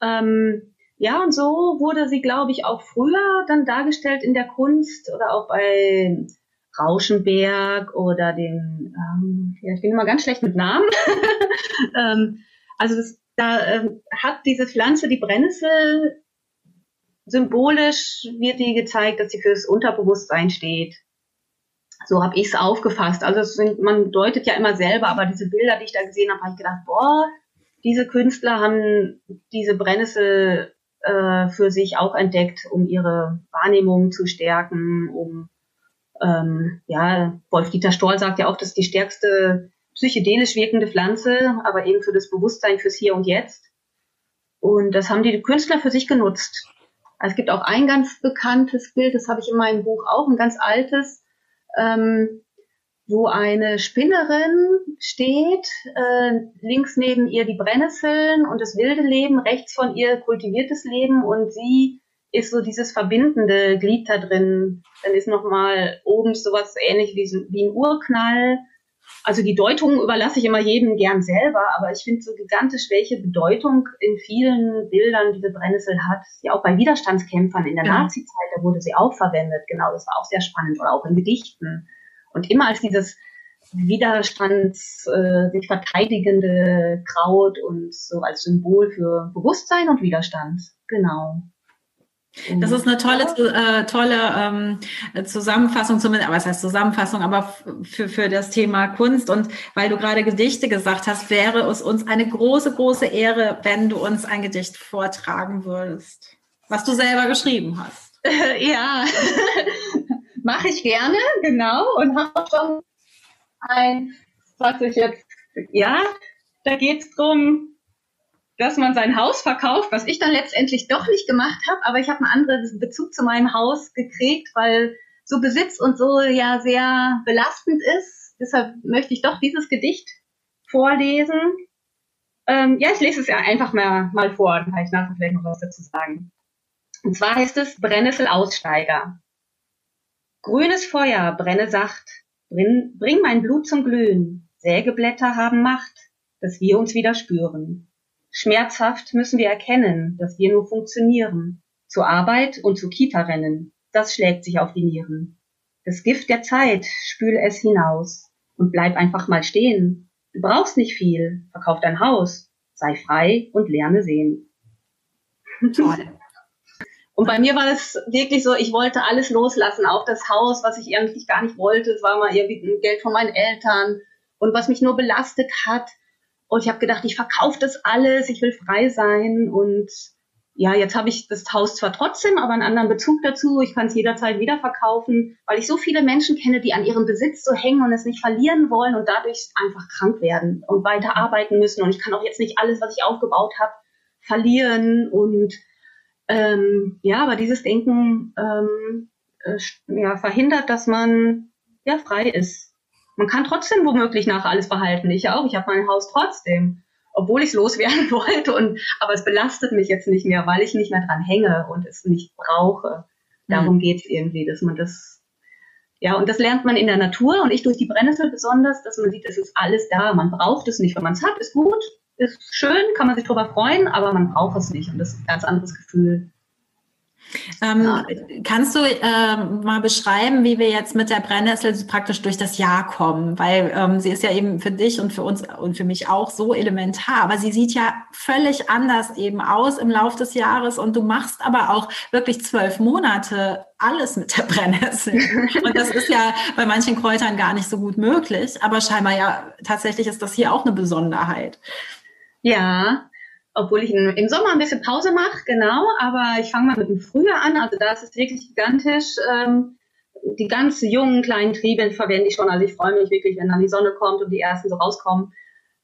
S2: ähm, ja, und so wurde sie, glaube ich, auch früher dann dargestellt in der Kunst oder auch bei Rauschenberg oder den, ähm, ja, ich bin immer ganz schlecht mit Namen. ähm, also das, da ähm, hat diese Pflanze, die Brennnessel, symbolisch wird die gezeigt, dass sie fürs Unterbewusstsein steht. So habe ich es aufgefasst. Also sind, man deutet ja immer selber, aber diese Bilder, die ich da gesehen habe, habe ich gedacht, boah, diese Künstler haben diese Brennnessel äh, für sich auch entdeckt, um ihre Wahrnehmung zu stärken, um ähm, ja, Wolf-Dieter Stoll sagt ja auch, das ist die stärkste psychedelisch wirkende Pflanze, aber eben für das Bewusstsein fürs Hier und Jetzt. Und das haben die Künstler für sich genutzt. Es gibt auch ein ganz bekanntes Bild, das habe ich in meinem Buch auch, ein ganz altes, ähm, wo eine Spinnerin steht, äh, links neben ihr die Brennnesseln und das wilde Leben, rechts von ihr kultiviertes Leben und sie ist so dieses verbindende Glied da drin. Dann ist nochmal oben sowas ähnlich wie, wie ein Urknall. Also die Deutung überlasse ich immer jedem gern selber, aber ich finde so gigantisch, welche Bedeutung in vielen Bildern diese Brennnessel hat. Ja, auch bei Widerstandskämpfern in der ja. Nazi-Zeit, da wurde sie auch verwendet. Genau, das war auch sehr spannend. Oder auch in Gedichten. Und immer als dieses Widerstands, äh, sich verteidigende Kraut und so als Symbol für Bewusstsein und Widerstand. Genau.
S1: Das ist eine tolle, äh, tolle ähm, Zusammenfassung, zumindest, aber was heißt Zusammenfassung, aber für, für das Thema Kunst. Und weil du gerade Gedichte gesagt hast, wäre es uns eine große, große Ehre, wenn du uns ein Gedicht vortragen würdest, was du selber geschrieben hast.
S2: ja, mache ich gerne, genau. Und habe schon ein, was ich jetzt, ja, da geht es darum, dass man sein Haus verkauft, was ich dann letztendlich doch nicht gemacht habe, aber ich habe einen anderen Bezug zu meinem Haus gekriegt, weil so Besitz und so ja sehr belastend ist. Deshalb möchte ich doch dieses Gedicht vorlesen. Ähm, ja, ich lese es ja einfach mal, mal vor, dann kann ich nachher vielleicht noch was dazu sagen. Und zwar heißt es Brennnessel-Aussteiger. Grünes Feuer, brenne sacht, bring, mein Blut zum Glühen. Sägeblätter haben Macht, dass wir uns wieder spüren. Schmerzhaft müssen wir erkennen, dass wir nur funktionieren. Zur Arbeit und zur Kita rennen. Das schlägt sich auf die Nieren. Das Gift der Zeit, spül es hinaus. Und bleib einfach mal stehen. Du brauchst nicht viel. Verkauf dein Haus. Sei frei und lerne sehen. Toll. Und bei mir war das wirklich so, ich wollte alles loslassen, auch das Haus, was ich eigentlich gar nicht wollte. Es war mal irgendwie Geld von meinen Eltern und was mich nur belastet hat. Und ich habe gedacht, ich verkaufe das alles, ich will frei sein. Und ja, jetzt habe ich das Haus zwar trotzdem, aber einen anderen Bezug dazu. Ich kann es jederzeit wieder verkaufen, weil ich so viele Menschen kenne, die an ihrem Besitz so hängen und es nicht verlieren wollen und dadurch einfach krank werden und weiter arbeiten müssen. Und ich kann auch jetzt nicht alles, was ich aufgebaut habe, verlieren. Und ähm, ja, aber dieses Denken ähm, äh, ja, verhindert, dass man ja frei ist man kann trotzdem womöglich nach alles behalten. Ich auch. Ich habe mein Haus trotzdem, obwohl ich es loswerden wollte. Und, aber es belastet mich jetzt nicht mehr, weil ich nicht mehr dran hänge und es nicht brauche. Darum mhm. geht es irgendwie, dass man das, ja, und das lernt man in der Natur und ich durch die Brennnessel besonders, dass man sieht, es ist alles da. Man braucht es nicht. Wenn man es hat, ist gut, ist schön, kann man sich drüber freuen, aber man braucht es nicht. Und das ist ein ganz anderes Gefühl.
S1: Ähm, ja. Kannst du ähm, mal beschreiben, wie wir jetzt mit der Brennnessel praktisch durch das Jahr kommen? Weil ähm, sie ist ja eben für dich und für uns und für mich auch so elementar, aber sie sieht ja völlig anders eben aus im Laufe des Jahres und du machst aber auch wirklich zwölf Monate alles mit der Brennnessel. Und das ist ja bei manchen Kräutern gar nicht so gut möglich, aber scheinbar ja tatsächlich ist das hier auch eine Besonderheit.
S2: Ja, obwohl ich im Sommer ein bisschen Pause mache, genau, aber ich fange mal mit dem Frühjahr an, also da ist es wirklich gigantisch. Ähm, die ganz jungen kleinen Triebe verwende ich schon, also ich freue mich wirklich, wenn dann die Sonne kommt und die ersten so rauskommen.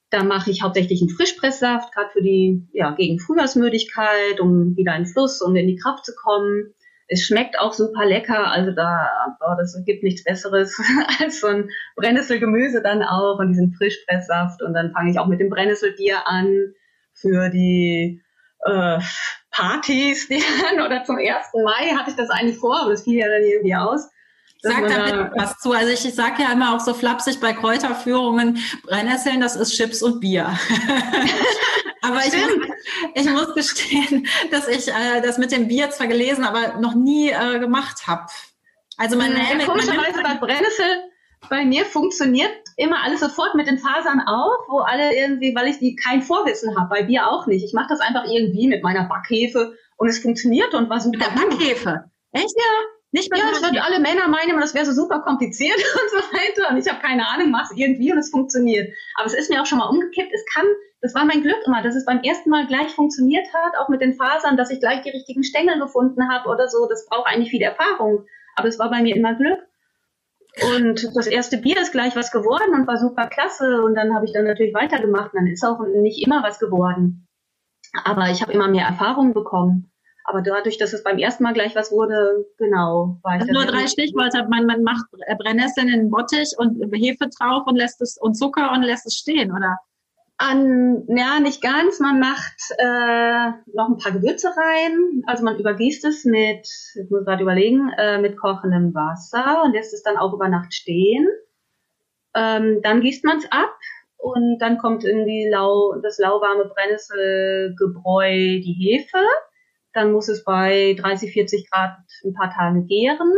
S2: Da mache ich hauptsächlich einen Frischpresssaft, gerade für die, ja, gegen Frühjahrsmüdigkeit, um wieder in Fluss und in die Kraft zu kommen. Es schmeckt auch super lecker. Also da, boah, das gibt nichts Besseres als so ein Brennnesselgemüse dann auch und diesen Frischpresssaft. Und dann fange ich auch mit dem Brennnesselbier an für die äh, Partys die, oder zum 1. Mai hatte ich das eigentlich vor, aber das fiel ja dann irgendwie aus.
S1: Sag da bitte was zu. Also ich, ich sage ja immer auch so flapsig bei Kräuterführungen, Brennnesseln, das ist Chips und Bier. aber ich muss, ich muss gestehen, dass ich äh, das mit dem Bier zwar gelesen, aber noch nie äh, gemacht habe.
S2: Also man, ja, man komischerweise bei Brennnessel bei mir funktioniert immer alles sofort mit den Fasern auch, wo alle irgendwie, weil ich die kein Vorwissen habe, bei Bier auch nicht. Ich mache das einfach irgendwie mit meiner Backhefe und es funktioniert und super.
S1: Mit der Backhefe?
S2: Echt? Ja. Nicht ja, es wird alle Männer meinen, das wäre so super kompliziert und so weiter. Und ich habe keine Ahnung, mach's irgendwie und es funktioniert. Aber es ist mir auch schon mal umgekippt. Es kann, das war mein Glück immer, dass es beim ersten Mal gleich funktioniert hat, auch mit den Fasern, dass ich gleich die richtigen Stängel gefunden habe oder so. Das braucht eigentlich viel Erfahrung. Aber es war bei mir immer Glück. Und das erste Bier ist gleich was geworden und war super klasse. Und dann habe ich dann natürlich weitergemacht. Und dann ist auch nicht immer was geworden. Aber ich habe immer mehr Erfahrung bekommen. Aber dadurch, dass es beim ersten Mal gleich was wurde, genau.
S1: War also nur drei Stichworte. Man, man macht Brennnesseln in den Bottich und Hefe drauf und lässt es und Zucker und lässt es stehen, oder?
S2: An, ja, nicht ganz. Man macht äh, noch ein paar Gewürze rein. Also man übergießt es mit, ich muss gerade überlegen, äh, mit kochendem Wasser und lässt es dann auch über Nacht stehen. Ähm, dann gießt man es ab und dann kommt in die lau, das lauwarme Brennnesselgebräu die Hefe dann muss es bei 30, 40 Grad ein paar Tage gären.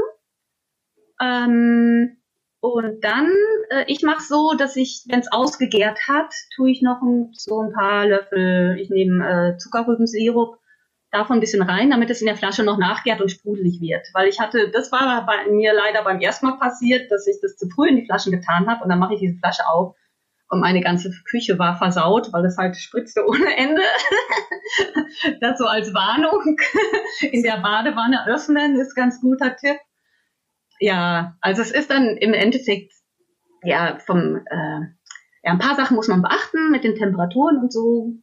S2: Ähm, und dann, äh, ich mache so, dass ich, wenn es ausgegärt hat, tue ich noch ein, so ein paar Löffel, ich nehme äh, Zuckerrübensirup, davon ein bisschen rein, damit es in der Flasche noch nachgärt und sprudelig wird. Weil ich hatte, das war bei mir leider beim ersten Mal passiert, dass ich das zu früh in die Flaschen getan habe und dann mache ich diese Flasche auf und meine ganze Küche war versaut, weil es halt spritzte ohne Ende. das so als Warnung. In der Badewanne öffnen ist ganz guter Tipp. Ja, also es ist dann im Endeffekt, ja, vom, äh, ja, ein paar Sachen muss man beachten mit den Temperaturen und so.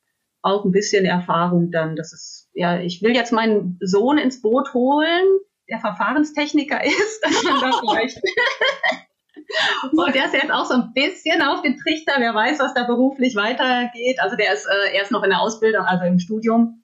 S2: Auch ein bisschen Erfahrung dann, dass es, ja, ich will jetzt meinen Sohn ins Boot holen, der Verfahrenstechniker ist, dass man da vielleicht und der ist jetzt auch so ein bisschen auf den Trichter. Wer weiß, was da beruflich weitergeht. Also der ist äh, erst noch in der Ausbildung, also im Studium.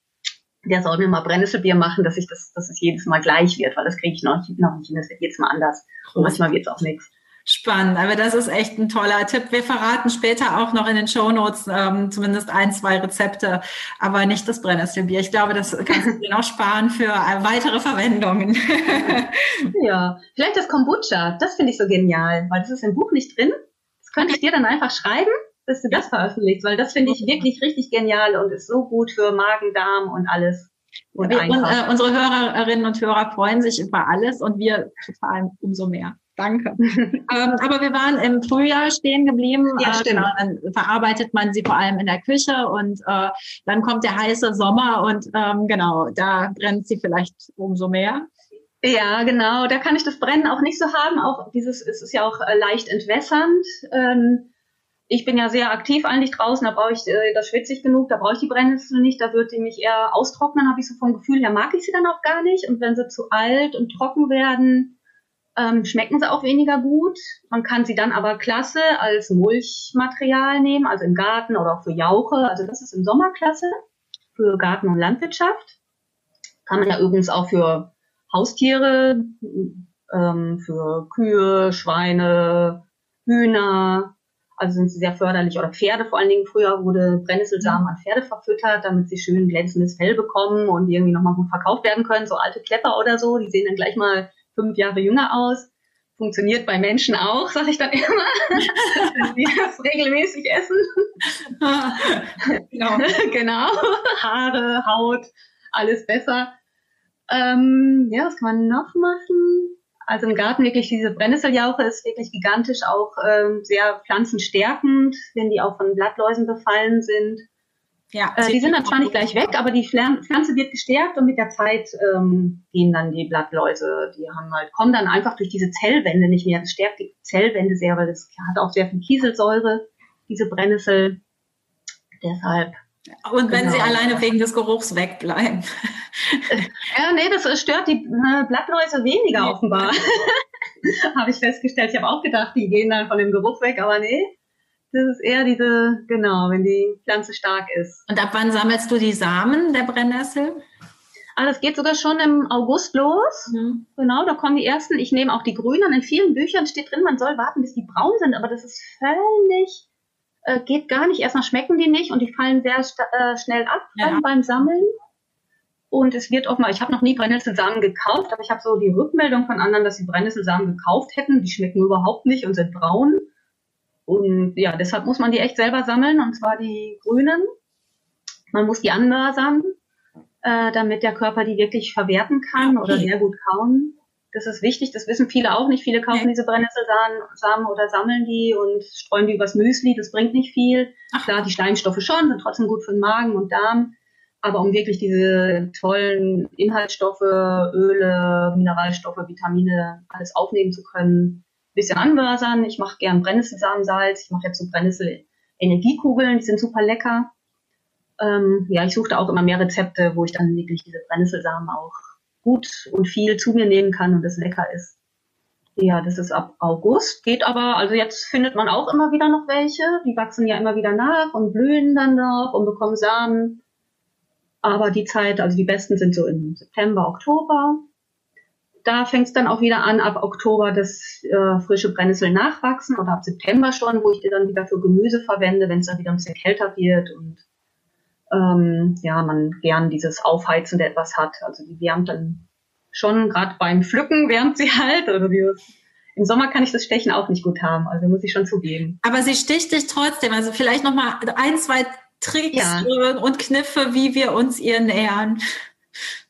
S2: Der soll mir mal Brennnesselbier machen, dass ich das, dass es jedes Mal gleich wird, weil das kriege ich noch, noch nicht hin. Das wird jedes Mal anders. Und manchmal wird es auch nichts.
S1: Spannend, aber das ist echt ein toller Tipp. Wir verraten später auch noch in den Show Notes ähm, zumindest ein, zwei Rezepte, aber nicht das Brennnesselbier. Ich glaube, das kannst du dir noch sparen für äh, weitere Verwendungen.
S2: ja, vielleicht das Kombucha, das finde ich so genial, weil das ist im Buch nicht drin. Das könnte ich dir dann einfach schreiben, dass du das veröffentlichst, weil das finde ich wirklich richtig genial und ist so gut für Magen, Darm und alles.
S1: Und, und äh, unsere Hörerinnen und Hörer freuen sich über alles und wir total umso mehr. Danke. ähm, aber wir waren im Frühjahr stehen geblieben. Ja, äh, genau, dann verarbeitet man sie vor allem in der Küche und äh, dann kommt der heiße Sommer und ähm, genau, da brennt sie vielleicht umso mehr.
S2: Ja, genau. Da kann ich das Brennen auch nicht so haben. Auch dieses, es ist ja auch äh, leicht entwässernd. Ähm, ich bin ja sehr aktiv eigentlich draußen, da brauche ich, äh, da schwitze ich genug, da brauche ich die Brennnessel nicht, da wird die mich eher austrocknen, habe ich so vom Gefühl her, mag ich sie dann auch gar nicht. Und wenn sie zu alt und trocken werden, ähm, schmecken sie auch weniger gut. Man kann sie dann aber klasse als Mulchmaterial nehmen, also im Garten oder auch für Jauche. Also das ist im Sommer klasse für Garten und Landwirtschaft. Kann man ja übrigens auch für Haustiere, ähm, für Kühe, Schweine, Hühner, also sind sie sehr förderlich. Oder Pferde vor allen Dingen. Früher wurde Brennnesselsamen an Pferde verfüttert, damit sie schön glänzendes Fell bekommen und irgendwie nochmal gut verkauft werden können. So alte Klepper oder so, die sehen dann gleich mal fünf Jahre jünger aus. Funktioniert bei Menschen auch, sage ich dann immer, wenn wir das regelmäßig essen. genau. genau. Haare, Haut, alles besser. Ähm, ja, was kann man noch machen? Also im Garten wirklich diese Brennnesseljauche ist wirklich gigantisch, auch ähm, sehr pflanzenstärkend, wenn die auch von Blattläusen befallen sind. Ja, äh, die sind dann zwar nicht gleich weg, aber die Pflanze wird gestärkt und mit der Zeit ähm, gehen dann die Blattläuse. Die haben halt, kommen dann einfach durch diese Zellwände nicht mehr. Das stärkt die Zellwände sehr, weil das hat auch sehr viel Kieselsäure, diese Brennnessel. Deshalb,
S1: Und wenn genau. sie alleine wegen des Geruchs wegbleiben.
S2: Ja, nee, das stört die äh, Blattläuse weniger offenbar. habe ich festgestellt. Ich habe auch gedacht, die gehen dann von dem Geruch weg, aber nee. Das ist eher diese, genau, wenn die Pflanze stark ist.
S1: Und ab wann sammelst du die Samen der Brennnessel?
S2: Ah, das geht sogar schon im August los. Mhm. Genau, da kommen die ersten. Ich nehme auch die grünen. In vielen Büchern steht drin, man soll warten, bis die braun sind, aber das ist völlig, äh, geht gar nicht. Erstmal schmecken die nicht und die fallen sehr äh, schnell ab ja. beim Sammeln. Und es wird auch mal, ich habe noch nie Brennnesselsamen gekauft, aber ich habe so die Rückmeldung von anderen, dass sie Brennnesselsamen gekauft hätten. Die schmecken überhaupt nicht und sind braun. Und ja, deshalb muss man die echt selber sammeln, und zwar die grünen. Man muss die anmörsern, äh, damit der Körper die wirklich verwerten kann okay. oder sehr gut kauen. Das ist wichtig, das wissen viele auch nicht. Viele kaufen ja. diese Brennnesselsamen oder sammeln die und streuen die übers Müsli. Das bringt nicht viel. Ach. Klar, die Steinstoffe schon, sind trotzdem gut für den Magen und Darm. Aber um wirklich diese tollen Inhaltsstoffe, Öle, Mineralstoffe, Vitamine, alles aufnehmen zu können, bisschen anmörsern. Ich mache gern Brennnesselsamensalz. Ich mache jetzt so Brennnessel-Energiekugeln, die sind super lecker. Ähm, ja, ich suchte auch immer mehr Rezepte, wo ich dann wirklich diese Brennnesselsamen auch gut und viel zu mir nehmen kann und es lecker ist. Ja, das ist ab August. Geht aber, also jetzt findet man auch immer wieder noch welche. Die wachsen ja immer wieder nach und blühen dann noch und bekommen Samen. Aber die Zeit, also die besten sind so im September, Oktober. Da fängt es dann auch wieder an, ab Oktober das äh, frische Brennnessel nachwachsen oder ab September schon, wo ich die dann wieder für Gemüse verwende, wenn es dann wieder ein bisschen kälter wird und ähm, ja, man gern dieses Aufheizende etwas hat. Also die wärmt dann schon, gerade beim Pflücken wärmt sie halt. Oder dieses, Im Sommer kann ich das Stechen auch nicht gut haben, also muss ich schon zugeben.
S1: Aber sie sticht dich trotzdem. Also vielleicht nochmal ein, zwei Tricks ja. und Kniffe, wie wir uns ihr nähern?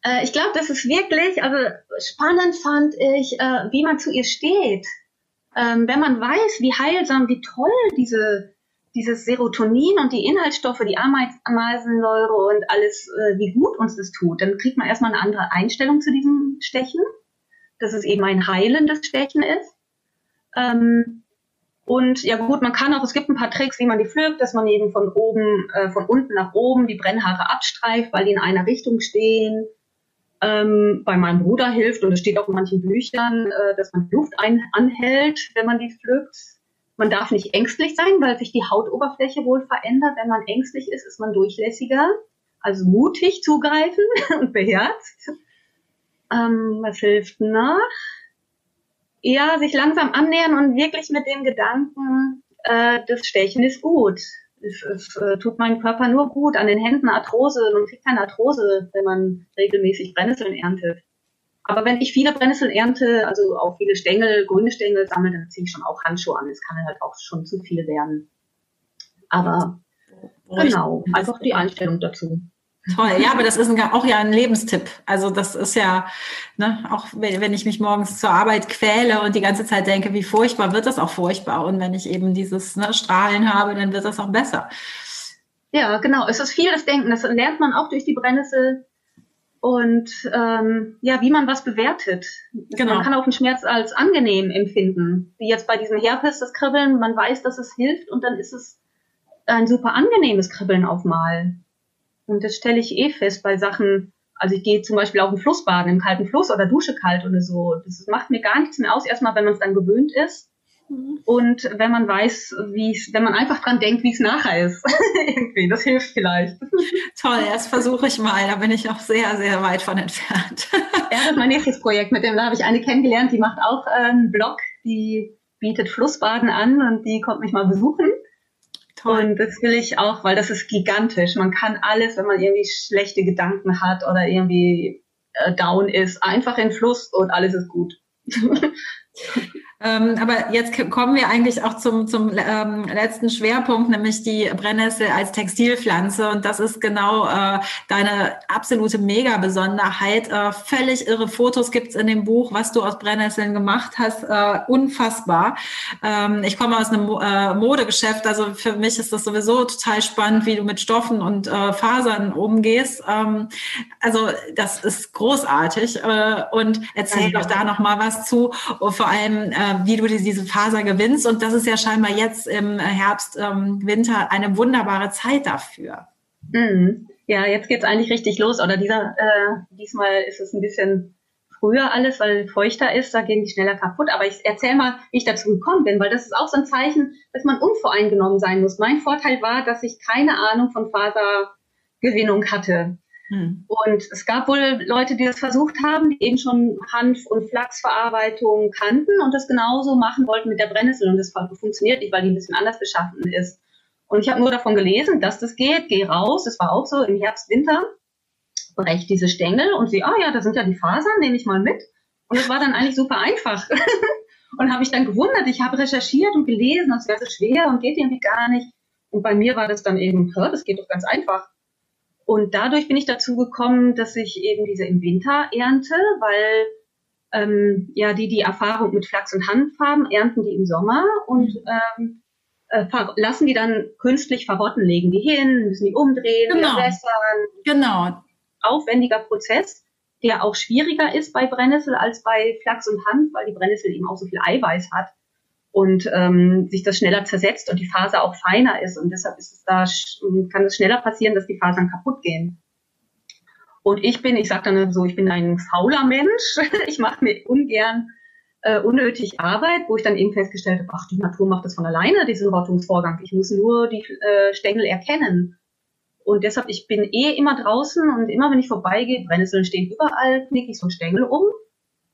S2: Äh, ich glaube, das ist wirklich, also spannend fand ich, äh, wie man zu ihr steht. Ähm, wenn man weiß, wie heilsam, wie toll diese, dieses Serotonin und die Inhaltsstoffe, die Ameisensäure und alles, äh, wie gut uns das tut, dann kriegt man erstmal eine andere Einstellung zu diesem Stechen, dass es eben ein heilendes Stechen ist. Ähm, und ja gut, man kann auch, es gibt ein paar Tricks, wie man die pflückt, dass man eben von oben, äh, von unten nach oben die Brennhaare abstreift, weil die in einer Richtung stehen. Ähm, bei meinem Bruder hilft, und es steht auch in manchen Büchern, äh, dass man Luft ein anhält, wenn man die pflückt. Man darf nicht ängstlich sein, weil sich die Hautoberfläche wohl verändert. Wenn man ängstlich ist, ist man durchlässiger. Also mutig zugreifen und beherzt. Ähm, was hilft noch? ja, sich langsam annähern und wirklich mit dem Gedanken, äh, das Stechen ist gut. Es, es äh, tut meinem Körper nur gut. An den Händen Arthrose. Man kriegt keine Arthrose, wenn man regelmäßig Brennnesseln erntet. Aber wenn ich viele Brennnesseln ernte, also auch viele Stängel, grüne Stängel sammle, dann ziehe ich schon auch Handschuhe an. Es kann halt auch schon zu viel werden. Aber genau, einfach die Einstellung dazu.
S1: Toll, ja, aber das ist ein, auch ja ein Lebenstipp. Also das ist ja, ne, auch wenn ich mich morgens zur Arbeit quäle und die ganze Zeit denke, wie furchtbar, wird das auch furchtbar. Und wenn ich eben dieses ne, Strahlen habe, dann wird das auch besser.
S2: Ja, genau. Es ist viel das Denken. Das lernt man auch durch die Brennnessel. Und ähm, ja, wie man was bewertet. Genau. Man kann auch einen Schmerz als angenehm empfinden. Wie jetzt bei diesem Herpes, das Kribbeln, man weiß, dass es hilft und dann ist es ein super angenehmes Kribbeln auf mal. Und das stelle ich eh fest bei Sachen, also ich gehe zum Beispiel auf den Fluss baden, im kalten Fluss oder dusche kalt oder so. Das macht mir gar nichts mehr aus, erstmal, wenn man es dann gewöhnt ist. Mhm. Und wenn man weiß, wie es, wenn man einfach dran denkt, wie es nachher ist. Irgendwie, das hilft vielleicht.
S1: Toll, das versuche ich mal. Da bin ich auch sehr, sehr weit von entfernt.
S2: ja, das ist mein nächstes Projekt. Mit dem da habe ich eine kennengelernt, die macht auch äh, einen Blog, die bietet Flussbaden an und die kommt mich mal besuchen. Toll. Und das will ich auch, weil das ist gigantisch. Man kann alles, wenn man irgendwie schlechte Gedanken hat oder irgendwie äh, down ist, einfach in Fluss und alles ist gut.
S1: Ähm, aber jetzt kommen wir eigentlich auch zum, zum ähm, letzten Schwerpunkt, nämlich die Brennnessel als Textilpflanze. Und das ist genau äh, deine absolute Mega-Besonderheit. Äh, völlig irre Fotos gibt's in dem Buch, was du aus Brennnesseln gemacht hast. Äh, unfassbar. Ähm, ich komme aus einem äh, Modegeschäft, also für mich ist das sowieso total spannend, wie du mit Stoffen und äh, Fasern umgehst. Ähm, also das ist großartig. Äh, und erzähl doch da noch mal was zu. vor allem wie du diese Faser gewinnst. Und das ist ja scheinbar jetzt im Herbst, ähm, Winter eine wunderbare Zeit dafür.
S2: Mhm. Ja, jetzt geht's eigentlich richtig los. Oder dieser, äh, diesmal ist es ein bisschen früher alles, weil feuchter ist, da gehen die schneller kaputt. Aber ich erzähle mal, wie ich dazu gekommen bin, weil das ist auch so ein Zeichen, dass man unvoreingenommen sein muss. Mein Vorteil war, dass ich keine Ahnung von Fasergewinnung hatte. Hm. Und es gab wohl Leute, die das versucht haben, die eben schon Hanf- und Flachsverarbeitung kannten und das genauso machen wollten mit der Brennnessel. Und das funktioniert nicht, weil die ein bisschen anders beschaffen ist. Und ich habe nur davon gelesen, dass das geht. Geh raus. Das war auch so im Herbst, Winter. Brech diese Stängel und sehe, ah ja, da sind ja die Fasern, nehme ich mal mit. Und es war dann eigentlich super einfach. und habe ich dann gewundert. Ich habe recherchiert und gelesen, das wäre so schwer und geht irgendwie gar nicht. Und bei mir war das dann eben, das geht doch ganz einfach. Und dadurch bin ich dazu gekommen, dass ich eben diese im Winter ernte, weil ähm, ja die die Erfahrung mit Flachs und Hanf haben, ernten die im Sommer und ähm, äh, lassen die dann künstlich verrotten, legen die hin, müssen die umdrehen,
S1: genau. wässern. Genau.
S2: Aufwendiger Prozess, der auch schwieriger ist bei Brennnessel als bei Flachs und Hanf, weil die Brennnessel eben auch so viel Eiweiß hat und ähm, sich das schneller zersetzt und die Faser auch feiner ist. Und deshalb ist es da, kann es schneller passieren, dass die Fasern kaputt gehen. Und ich bin, ich sage dann so, ich bin ein fauler Mensch. ich mache mir ungern äh, unnötig Arbeit, wo ich dann eben festgestellt habe, ach, die Natur macht das von alleine, diesen Rottungsvorgang. Ich muss nur die äh, Stängel erkennen. Und deshalb, ich bin eh immer draußen und immer, wenn ich vorbeigehe, Brennnesseln stehen überall, knicke ich so einen Stängel um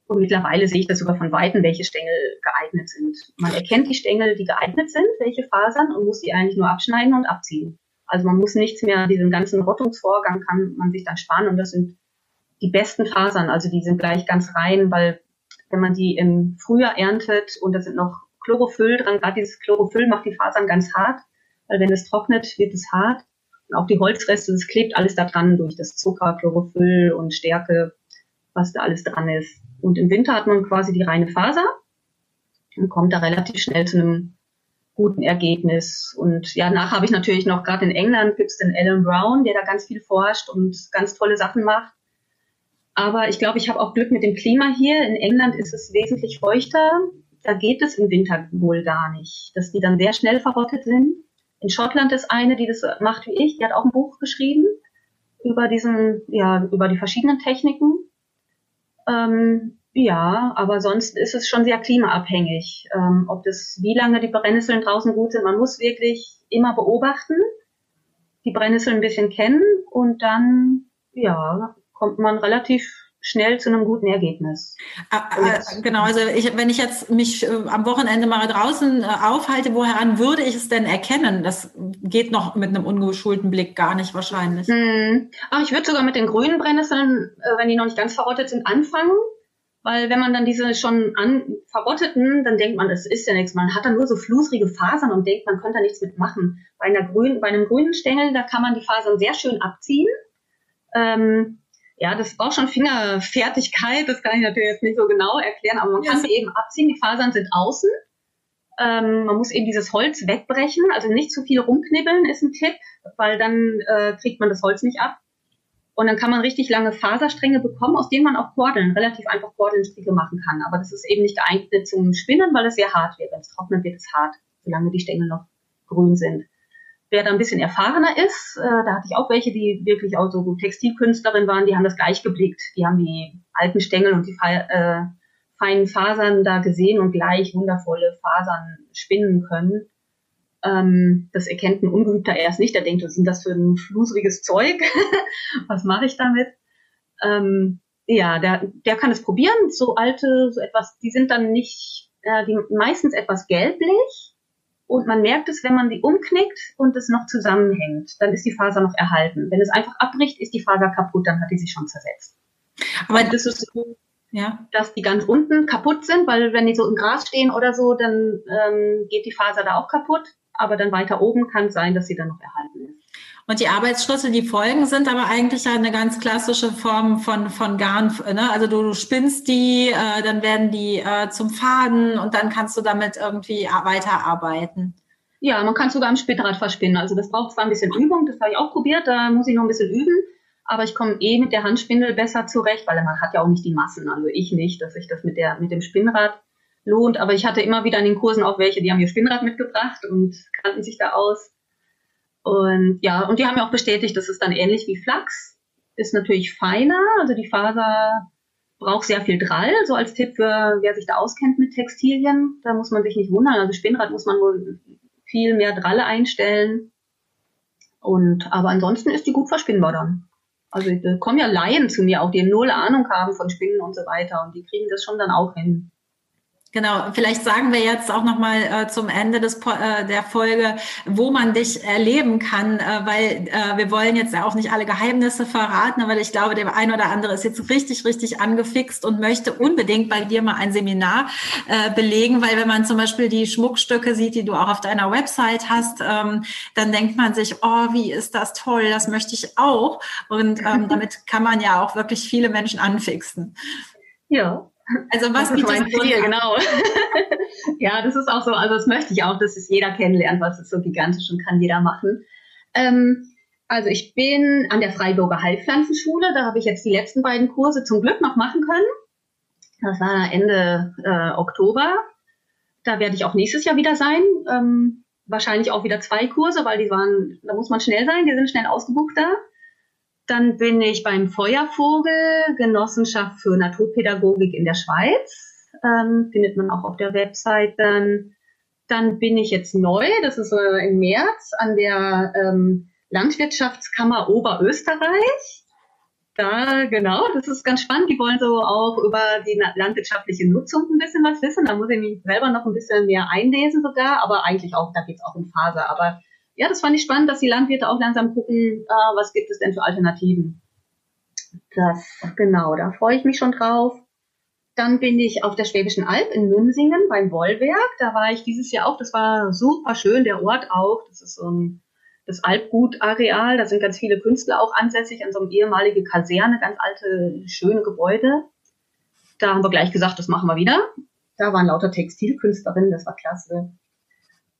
S2: und mittlerweile sehe ich das sogar von Weitem, welche Stängel geeignet sind. Man erkennt die Stängel, die geeignet sind, welche Fasern, und muss die eigentlich nur abschneiden und abziehen. Also man muss nichts mehr, diesen ganzen Rottungsvorgang kann man sich dann sparen und das sind die besten Fasern, also die sind gleich ganz rein, weil wenn man die im Frühjahr erntet und da sind noch Chlorophyll dran, gerade dieses Chlorophyll macht die Fasern ganz hart, weil wenn es trocknet, wird es hart. Und auch die Holzreste, das klebt alles da dran durch das Zucker, Chlorophyll und Stärke, was da alles dran ist. Und im Winter hat man quasi die reine Faser und kommt da relativ schnell zu einem guten Ergebnis. Und ja, nach habe ich natürlich noch, gerade in England gibt es den Alan Brown, der da ganz viel forscht und ganz tolle Sachen macht. Aber ich glaube, ich habe auch Glück mit dem Klima hier. In England ist es wesentlich feuchter. Da geht es im Winter wohl gar nicht, dass die dann sehr schnell verrottet sind. In Schottland ist eine, die das macht wie ich, die hat auch ein Buch geschrieben über diesen, ja, über die verschiedenen Techniken. Ähm, ja, aber sonst ist es schon sehr klimaabhängig. Ähm, ob das, wie lange die Brennnesseln draußen gut sind, man muss wirklich immer beobachten, die Brennnesseln ein bisschen kennen und dann, ja, kommt man relativ schnell zu einem guten Ergebnis.
S1: Äh, genau, also ich, wenn ich jetzt mich äh, am Wochenende mal draußen äh, aufhalte, woran würde ich es denn erkennen? Das geht noch mit einem ungeschulten Blick gar nicht wahrscheinlich.
S2: Hm. Ich würde sogar mit den grünen Brennnesseln, äh, wenn die noch nicht ganz verrottet sind, anfangen. Weil wenn man dann diese schon an, verrotteten, dann denkt man, es ist ja nichts. Man hat dann nur so flusrige Fasern und denkt, man könnte da nichts mitmachen. Bei, einer grünen, bei einem grünen Stängel, da kann man die Fasern sehr schön abziehen. Ähm, ja, das braucht schon Fingerfertigkeit, das kann ich natürlich jetzt nicht so genau erklären, aber man kann sie eben abziehen. Die Fasern sind außen. Ähm, man muss eben dieses Holz wegbrechen, also nicht zu viel rumknibbeln ist ein Tipp, weil dann äh, kriegt man das Holz nicht ab. Und dann kann man richtig lange Faserstränge bekommen, aus denen man auch Kordeln, relativ einfach Kordelstricke machen kann. Aber das ist eben nicht geeignet zum Spinnen, weil es sehr hart wird. Wenn es trocknet, wird es hart, solange die Stängel noch grün sind. Wer da ein bisschen erfahrener ist, äh, da hatte ich auch welche, die wirklich auch so Textilkünstlerin waren, die haben das gleich geblickt. Die haben die alten Stängel und die äh, feinen Fasern da gesehen und gleich wundervolle Fasern spinnen können. Ähm, das erkennt ein Ungeübter erst nicht. Der denkt, was sind das für ein flusriges Zeug? was mache ich damit? Ähm, ja, der, der kann es probieren. So alte, so etwas, die sind dann nicht, äh, die meistens etwas gelblich und man merkt es, wenn man die umknickt und es noch zusammenhängt, dann ist die Faser noch erhalten. Wenn es einfach abbricht, ist die Faser kaputt, dann hat die sich schon zersetzt. Aber und das ist so, ja. dass die ganz unten kaputt sind, weil wenn die so im Gras stehen oder so, dann ähm, geht die Faser da auch kaputt. Aber dann weiter oben kann es sein, dass sie dann noch erhalten ist.
S1: Und die Arbeitsschritte, die folgen, sind aber eigentlich eine ganz klassische Form von, von Garn. Ne? Also du, du spinnst die, äh, dann werden die äh, zum Faden und dann kannst du damit irgendwie weiterarbeiten.
S2: Ja, man kann sogar am Spinnrad verspinnen. Also das braucht zwar ein bisschen Übung, das habe ich auch probiert, da muss ich noch ein bisschen üben. Aber ich komme eh mit der Handspindel besser zurecht, weil man hat ja auch nicht die Massen. Also ich nicht, dass ich das mit, der, mit dem Spinnrad lohnt. Aber ich hatte immer wieder in den Kursen auch welche, die haben ihr Spinnrad mitgebracht und kannten sich da aus. Und ja, und die haben ja auch bestätigt, dass es dann ähnlich wie Flachs ist natürlich feiner, also die Faser braucht sehr viel Drall, so als Tipp für wer sich da auskennt mit Textilien, da muss man sich nicht wundern, also Spinnrad muss man wohl viel mehr Dralle einstellen. Und aber ansonsten ist die gut verspinnbar dann. Also da kommen ja Laien zu mir auch, die null Ahnung haben von Spinnen und so weiter und die kriegen das schon dann auch hin.
S1: Genau, vielleicht sagen wir jetzt auch noch mal äh, zum Ende des, äh, der Folge, wo man dich erleben kann, äh, weil äh, wir wollen jetzt ja auch nicht alle Geheimnisse verraten, aber ich glaube, der ein oder andere ist jetzt richtig, richtig angefixt und möchte unbedingt bei dir mal ein Seminar äh, belegen, weil wenn man zum Beispiel die Schmuckstücke sieht, die du auch auf deiner Website hast, ähm, dann denkt man sich, oh, wie ist das toll, das möchte ich auch. Und ähm, damit kann man ja auch wirklich viele Menschen anfixen.
S2: Ja, also was das ist mein Ziel, genau. ja, das ist auch so, also das möchte ich auch, dass es jeder kennenlernt, was ist so gigantisch und kann jeder machen. Ähm, also ich bin an der Freiburger Heilpflanzenschule, da habe ich jetzt die letzten beiden Kurse zum Glück noch machen können. Das war Ende äh, Oktober. Da werde ich auch nächstes Jahr wieder sein. Ähm, wahrscheinlich auch wieder zwei Kurse, weil die waren, da muss man schnell sein, die sind schnell ausgebucht da. Dann bin ich beim Feuervogel, Genossenschaft für Naturpädagogik in der Schweiz. Ähm, findet man auch auf der Website. Dann, dann bin ich jetzt neu, das ist äh, im März, an der ähm, Landwirtschaftskammer Oberösterreich. Da, genau, das ist ganz spannend. Die wollen so auch über die landwirtschaftliche Nutzung ein bisschen was wissen. Da muss ich mich selber noch ein bisschen mehr einlesen sogar, aber eigentlich auch, da geht es auch um Faser. Aber ja, das fand ich spannend, dass die Landwirte auch langsam gucken, äh, was gibt es denn für Alternativen. Das, genau, da freue ich mich schon drauf. Dann bin ich auf der Schwäbischen Alb in Münsingen beim Wollwerk. Da war ich dieses Jahr auch. Das war super schön, der Ort auch. Das ist so ein, das Albgutareal. Da sind ganz viele Künstler auch ansässig an so einem ehemaligen Kaserne, ganz alte, schöne Gebäude. Da haben wir gleich gesagt, das machen wir wieder. Da waren lauter Textilkünstlerinnen, das war klasse.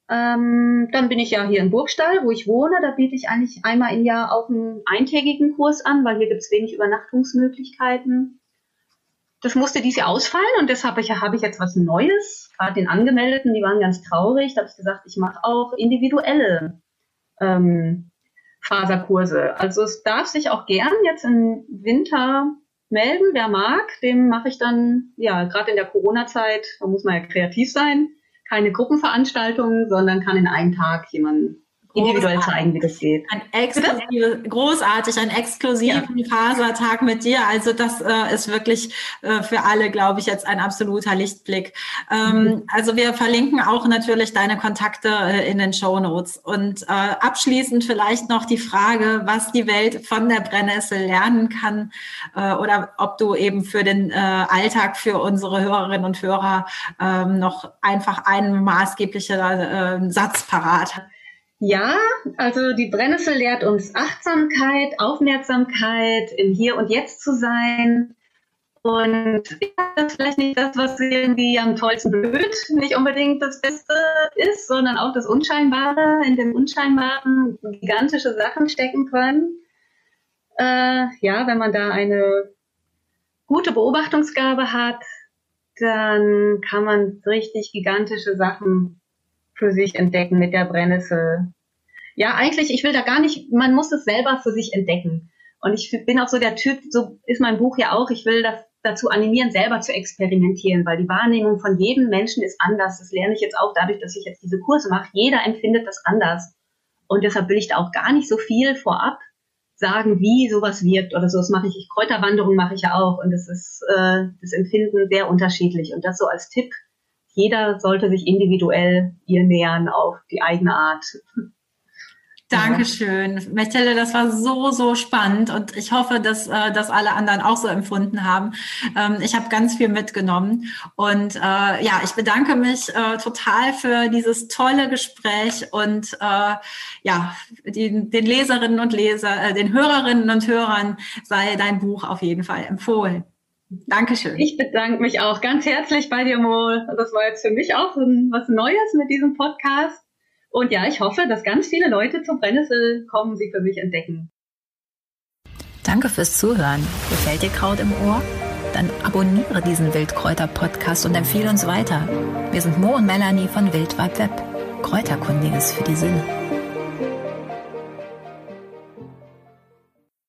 S2: Ähm, dann bin ich ja hier in Burgstall, wo ich wohne. Da biete ich eigentlich einmal im Jahr auch einen eintägigen Kurs an, weil hier gibt es wenig Übernachtungsmöglichkeiten. Das musste dieses Jahr ausfallen und deshalb habe ich, hab ich jetzt was Neues. Gerade den Angemeldeten, die waren ganz traurig. Da habe ich gesagt, ich mache auch individuelle ähm, Faserkurse. Also es darf sich auch gern jetzt im Winter melden, wer mag. Dem mache ich dann, ja, gerade in der Corona-Zeit, da muss man ja kreativ sein, keine Gruppenveranstaltung, sondern kann in einem Tag jemanden individuell zeigen, wie das geht.
S1: Ein exklusive, großartig, ein exklusiven ja. Fasertag mit dir. Also das äh, ist wirklich äh, für alle, glaube ich, jetzt ein absoluter Lichtblick. Ähm, mhm. Also wir verlinken auch natürlich deine Kontakte äh, in den Show Notes. Und äh, abschließend vielleicht noch die Frage, was die Welt von der Brennnessel lernen kann äh, oder ob du eben für den äh, Alltag für unsere Hörerinnen und Hörer ähm, noch einfach einen maßgeblichen Satz parat hast.
S2: Ja, also die Brennnessel lehrt uns Achtsamkeit, Aufmerksamkeit, im Hier und Jetzt zu sein. Und das ist vielleicht nicht das, was irgendwie am tollsten blöd, nicht unbedingt das Beste ist, sondern auch das Unscheinbare, in dem Unscheinbaren gigantische Sachen stecken können. Äh, ja, wenn man da eine gute Beobachtungsgabe hat, dann kann man richtig gigantische Sachen für sich entdecken mit der Brennnessel. Ja, eigentlich, ich will da gar nicht, man muss es selber für sich entdecken. Und ich bin auch so der Typ, so ist mein Buch ja auch, ich will das dazu animieren, selber zu experimentieren, weil die Wahrnehmung von jedem Menschen ist anders. Das lerne ich jetzt auch dadurch, dass ich jetzt diese Kurse mache. Jeder empfindet das anders. Und deshalb will ich da auch gar nicht so viel vorab sagen, wie sowas wirkt oder so. Das mache ich. ich Kräuterwanderung mache ich ja auch. Und das ist äh, das Empfinden sehr unterschiedlich. Und das so als Tipp jeder sollte sich individuell ihr nähern auf die eigene Art.
S1: Dankeschön. Mechele, das war so, so spannend und ich hoffe, dass äh, das alle anderen auch so empfunden haben. Ähm, ich habe ganz viel mitgenommen und äh, ja, ich bedanke mich äh, total für dieses tolle Gespräch und äh, ja, die, den Leserinnen und Leser, äh, den Hörerinnen und Hörern sei dein Buch auf jeden Fall empfohlen. Dankeschön.
S2: Ich bedanke mich auch ganz herzlich bei dir, Mo. Das war jetzt für mich auch was Neues mit diesem Podcast. Und ja, ich hoffe, dass ganz viele Leute zur Brennnessel kommen, sie für mich entdecken.
S1: Danke fürs Zuhören. Gefällt dir Kraut im Ohr? Dann abonniere diesen Wildkräuter-Podcast und empfehle uns weiter. Wir sind Mo und Melanie von Wildweib Web. Kräuterkundiges für die Sinne.